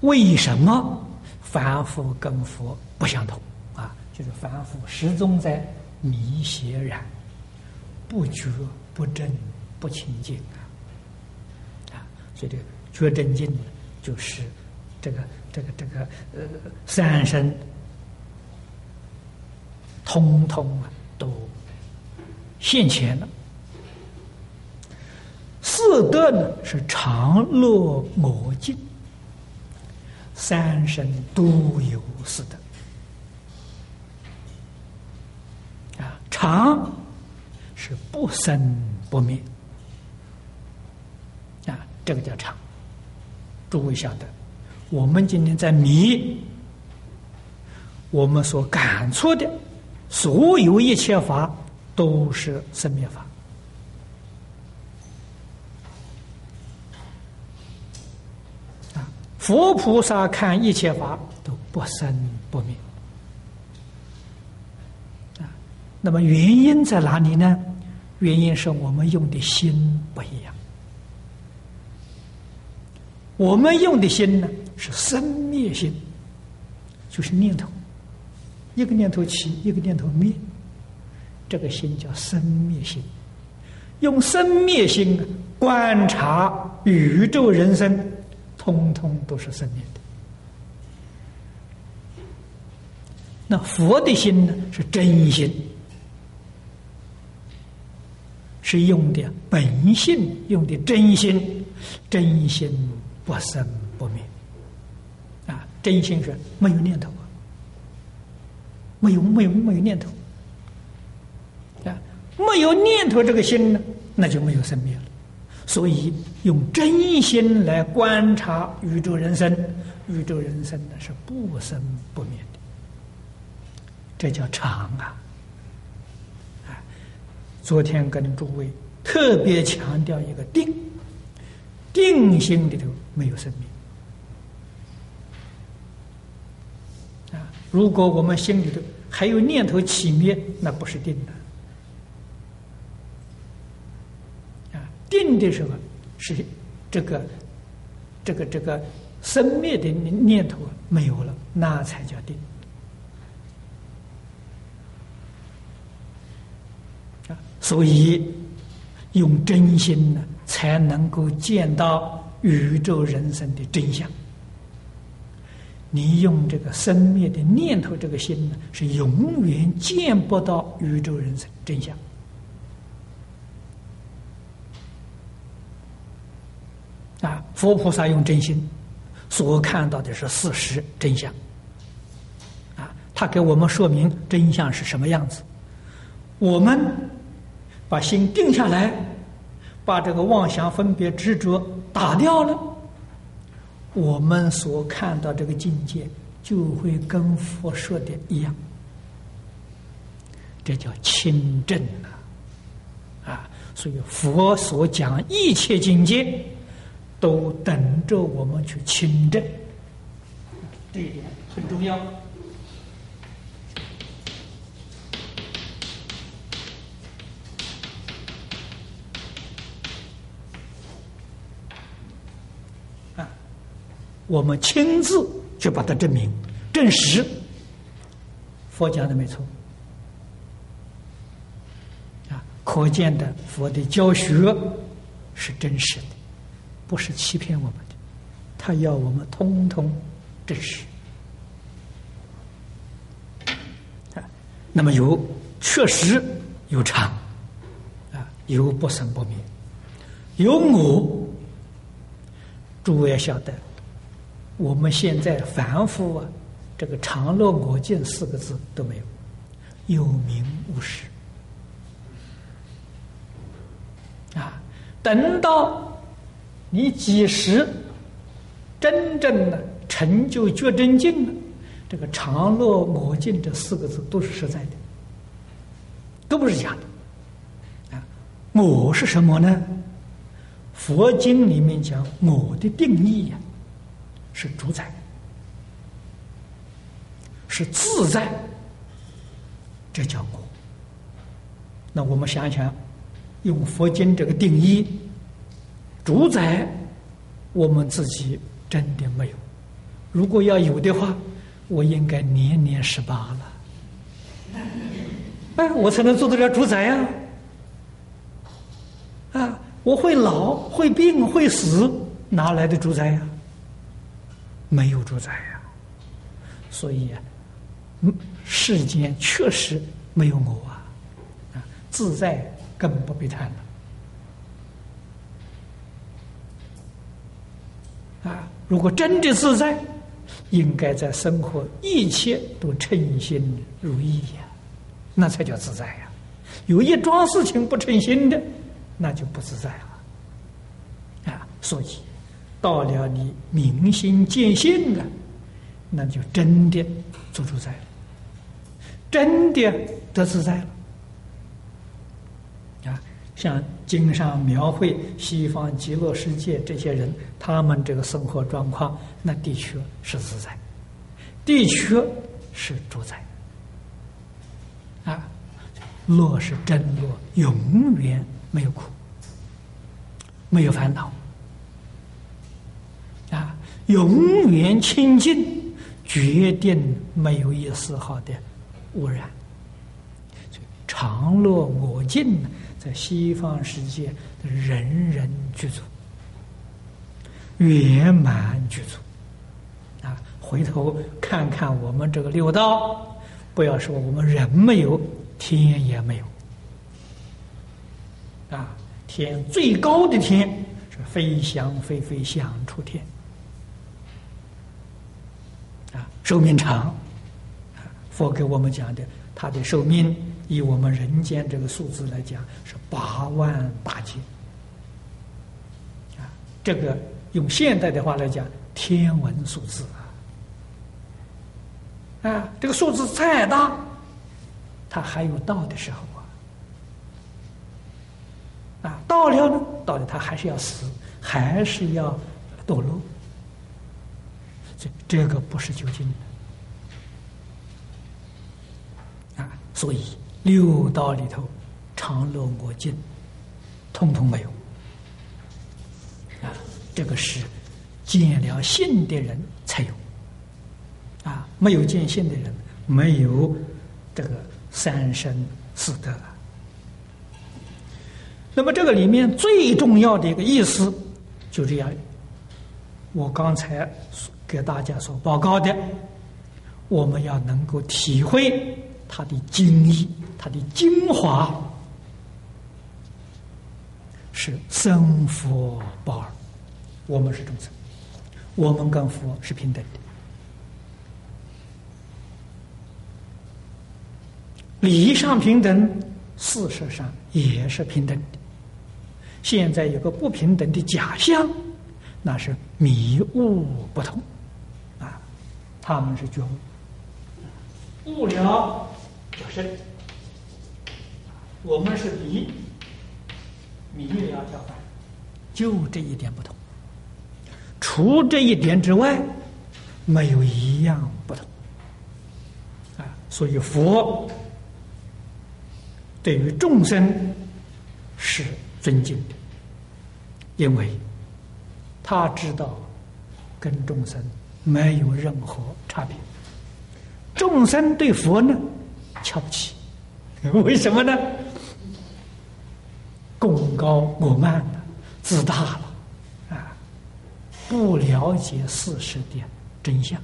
为什么凡夫跟佛不相同啊？就是凡夫始终在迷邪染，不觉不正不清净啊，所以这个觉正净就是这个这个这个呃三生通通啊都。现前了，四德呢是常乐我净，三生都有四德啊，常是不生不灭啊，这个叫常。诸位晓得，我们今天在迷，我们所感触的所有一切法。都是生灭法。啊，佛菩萨看一切法都不生不灭。啊，那么原因在哪里呢？原因是我们用的心不一样。我们用的心呢是生灭心，就是念头，一个念头起，一个念头灭，这个心叫生灭心。用生灭心观察宇宙人生，通通都是生灭的。那佛的心呢是真心，是用的本性，用的真心，真心。不生不灭，真心是没有念头啊，没有没有没有念头，啊，没有念头这个心呢，那就没有生命了。所以用真心来观察宇宙人生，宇宙人生呢是不生不灭的，这叫常啊。啊，昨天跟诸位特别强调一个定。定心里头没有生命啊！如果我们心里头还有念头起灭，那不是定的啊！定的时候是这个这个这个生灭的念头没有了，那才叫定啊！所以用真心呢。才能够见到宇宙人生的真相。你用这个生灭的念头，这个心呢，是永远见不到宇宙人生真相。啊，佛菩萨用真心所看到的是事实真相。啊，他给我们说明真相是什么样子。我们把心定下来。把这个妄想、分别、执着打掉了，我们所看到这个境界就会跟佛说的一样，这叫清正啊！啊，所以佛所讲一切境界，都等着我们去清正，这一点很重要。我们亲自去把它证明、证实，佛讲的没错啊！可见的佛的教学是真实的，不是欺骗我们的，他要我们通通证实啊。那么有确实有常啊，有不生不灭，有我，诸位要晓得。我们现在凡夫啊，这个常乐我净四个字都没有，有名无实啊。等到你几时真正的成就觉真境了，这个常乐我净这四个字都是实在的，都不是假的啊。我是什么呢？佛经里面讲我的定义呀。是主宰，是自在，这叫我。那我们想想，用佛经这个定义，主宰我们自己真的没有。如果要有的话，我应该年年十八了，哎，我才能做得了主宰呀！啊，我会老，会病，会死，哪来的主宰呀？没有主宰呀，所以，嗯，世间确实没有我啊，啊，自在根本不必谈了，啊，如果真的自在，应该在生活一切都称心如意呀，那才叫自在呀。有一桩事情不称心的，那就不自在了，啊，所以。到了你明心见性了，那就真的做主宰了，真的得自在了。啊像经上描绘西方极乐世界这些人，他们这个生活状况，那的确是自在，的确是主宰。啊，乐是真乐，永远没有苦，没有烦恼，永远清净，决定没有一丝毫的污染。常乐我净，在西方世界人人具足，圆满具足。啊，回头看看我们这个六道。不要说我们人没有，天也没有。啊，天最高的天是飞翔飞飞翔出天。啊，寿命长，佛给我们讲的，他的寿命以我们人间这个数字来讲是八万大劫。啊，这个用现代的话来讲，天文数字。啊，啊这个数字再大，它还有到的时候啊！啊，到了呢，到了它还是要死，还是要堕落。这个不是究竟的啊！所以六道里头，常乐我净，通通没有啊！这个是见了性的人才有。啊，没有见性的人，没有这个三生四德。那么这个里面最重要的一个意思，就这样。我刚才给大家所报告的，我们要能够体会它的精义，它的精华，是生佛报尔。我们是众生，我们跟佛是平等的。理上平等，事实上也是平等的。现在有个不平等的假象，那是迷雾不同，他们是觉悟，悟了就生，我们是迷，迷了叫反，就这一点不同。除这一点之外，没有一样不同，啊，所以佛。对于众生是尊敬的，因为他知道跟众生没有任何差别。众生对佛呢瞧不起，为什么呢？功高我慢了，自大了，啊，不了解事实的真相，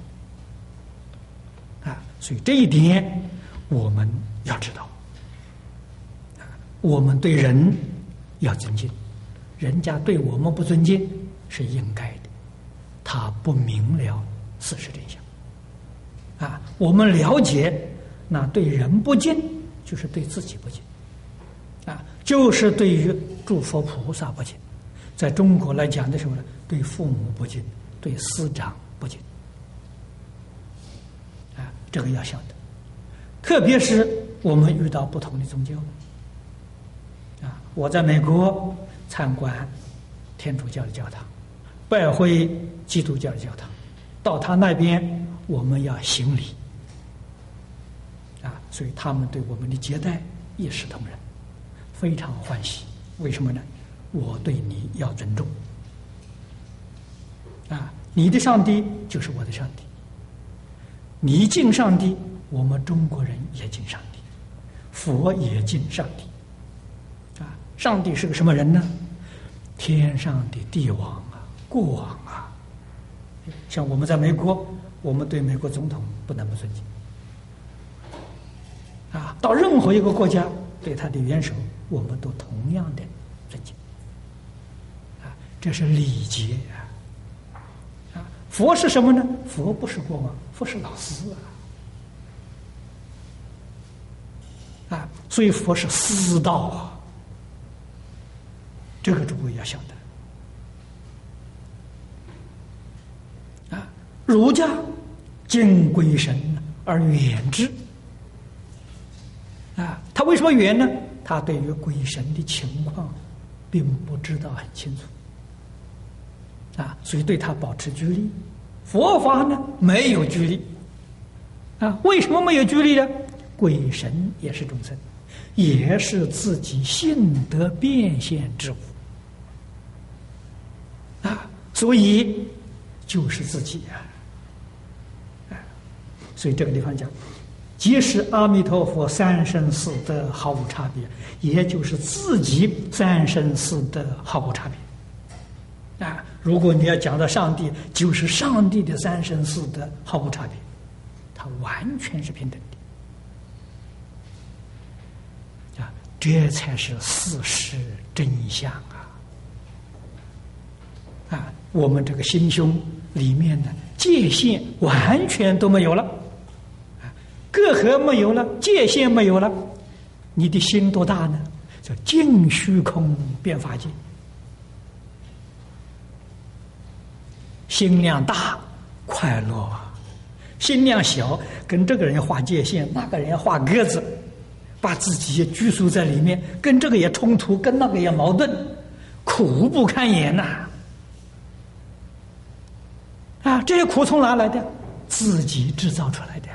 啊，所以这一点我们要知道。我们对人要尊敬，人家对我们不尊敬是应该的。他不明了事实真相，啊，我们了解，那对人不敬就是对自己不敬，啊，就是对于诸佛菩萨不敬。在中国来讲的时候呢，对父母不敬，对师长不敬，啊，这个要晓得。特别是我们遇到不同的宗教。啊我在美国参观天主教的教堂，拜会基督教的教堂，到他那边我们要行礼啊，所以他们对我们的接待一视同仁，非常欢喜。为什么呢？我对你要尊重啊，你的上帝就是我的上帝，你敬上帝，我们中国人也敬上帝，佛也敬上帝。啊上帝是个什么人呢？天上的帝王啊，国王啊。像我们在美国，我们对美国总统不能不尊敬啊。到任何一个国家，对他的元首，我们都同样的尊敬啊。这是礼节啊。啊，佛是什么呢？佛不是国王，佛是老师啊。啊，所以佛是师道啊。这个诸位要晓得啊！儒家敬鬼神而远之啊，他为什么远呢？他对于鬼神的情况并不知道很清楚啊，所以对他保持距离。佛法呢，没有距离啊？为什么没有距离呢？鬼神也是众生，也是自己性德变现之物啊，所以就是自己呀。所以这个地方讲，即使阿弥陀佛三生四德毫无差别，也就是自己三生四德毫无差别。啊，如果你要讲到上帝，就是上帝的三生四德毫无差别，他完全是平等的。啊，这才是事实真相啊！啊，我们这个心胸里面的界限完全都没有了。隔阂没有了，界限没有了，你的心多大呢？叫净虚空变法界。心量大，快乐；心量小，跟这个人画界限，那个人画格子，把自己也拘束在里面，跟这个也冲突，跟那个也矛盾，苦不堪言呐！啊，这些苦从哪来的？自己制造出来的。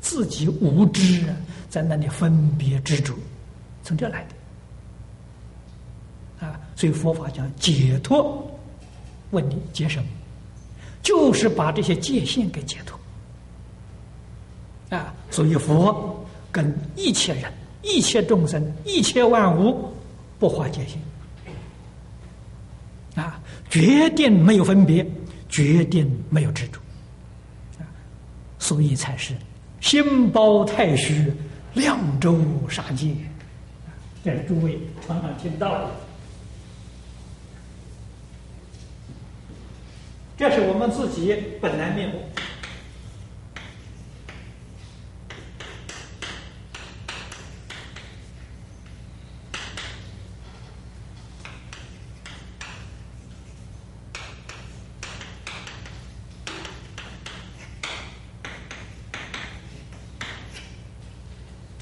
自己无知，在那里分别执着，从这来的啊！所以佛法讲解脱，问你解什么？就是把这些界限给解脱啊！所以佛跟一切人、一切众生、一切万物不划界限啊，决定没有分别，决定没有执着，所以才是。心包太虚，量周杀戒，这诸位常常听到的。这是我们自己本来面目。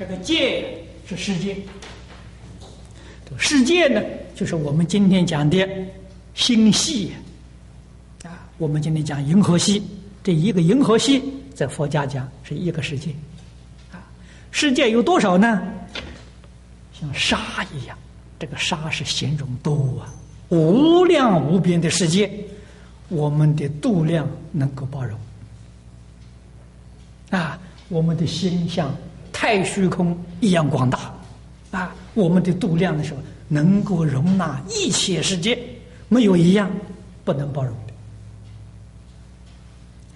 个界是世界，世界呢，就是我们今天讲的星系啊。我们今天讲银河系，这一个银河系在佛家讲是一个世界啊。世界有多少呢？像沙一样，这个沙是形容多啊，无量无边的世界，我们的度量能够包容啊，我们的心像。太虚空一样广大，啊，我们的度量的时候能够容纳一切世界，没有一样不能包容的，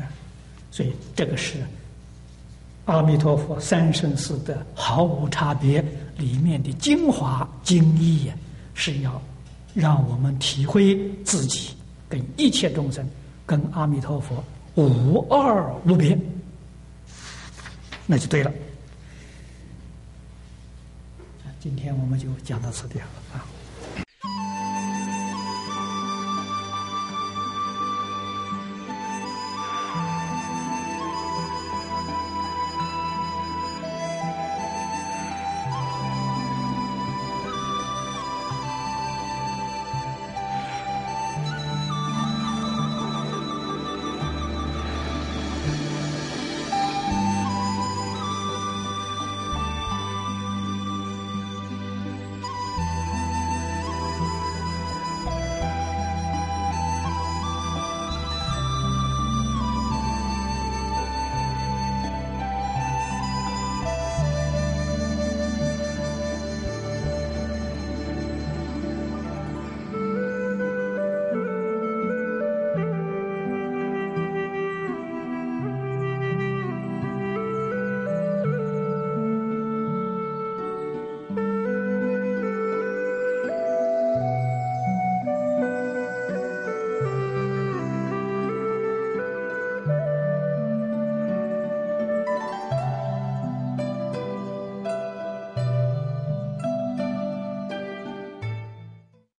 啊，所以这个是阿弥陀佛三生四德毫无差别里面的精华精义呀，是要让我们体会自己跟一切众生跟阿弥陀佛无二无别，那就对了。今天我们就讲到此地了啊。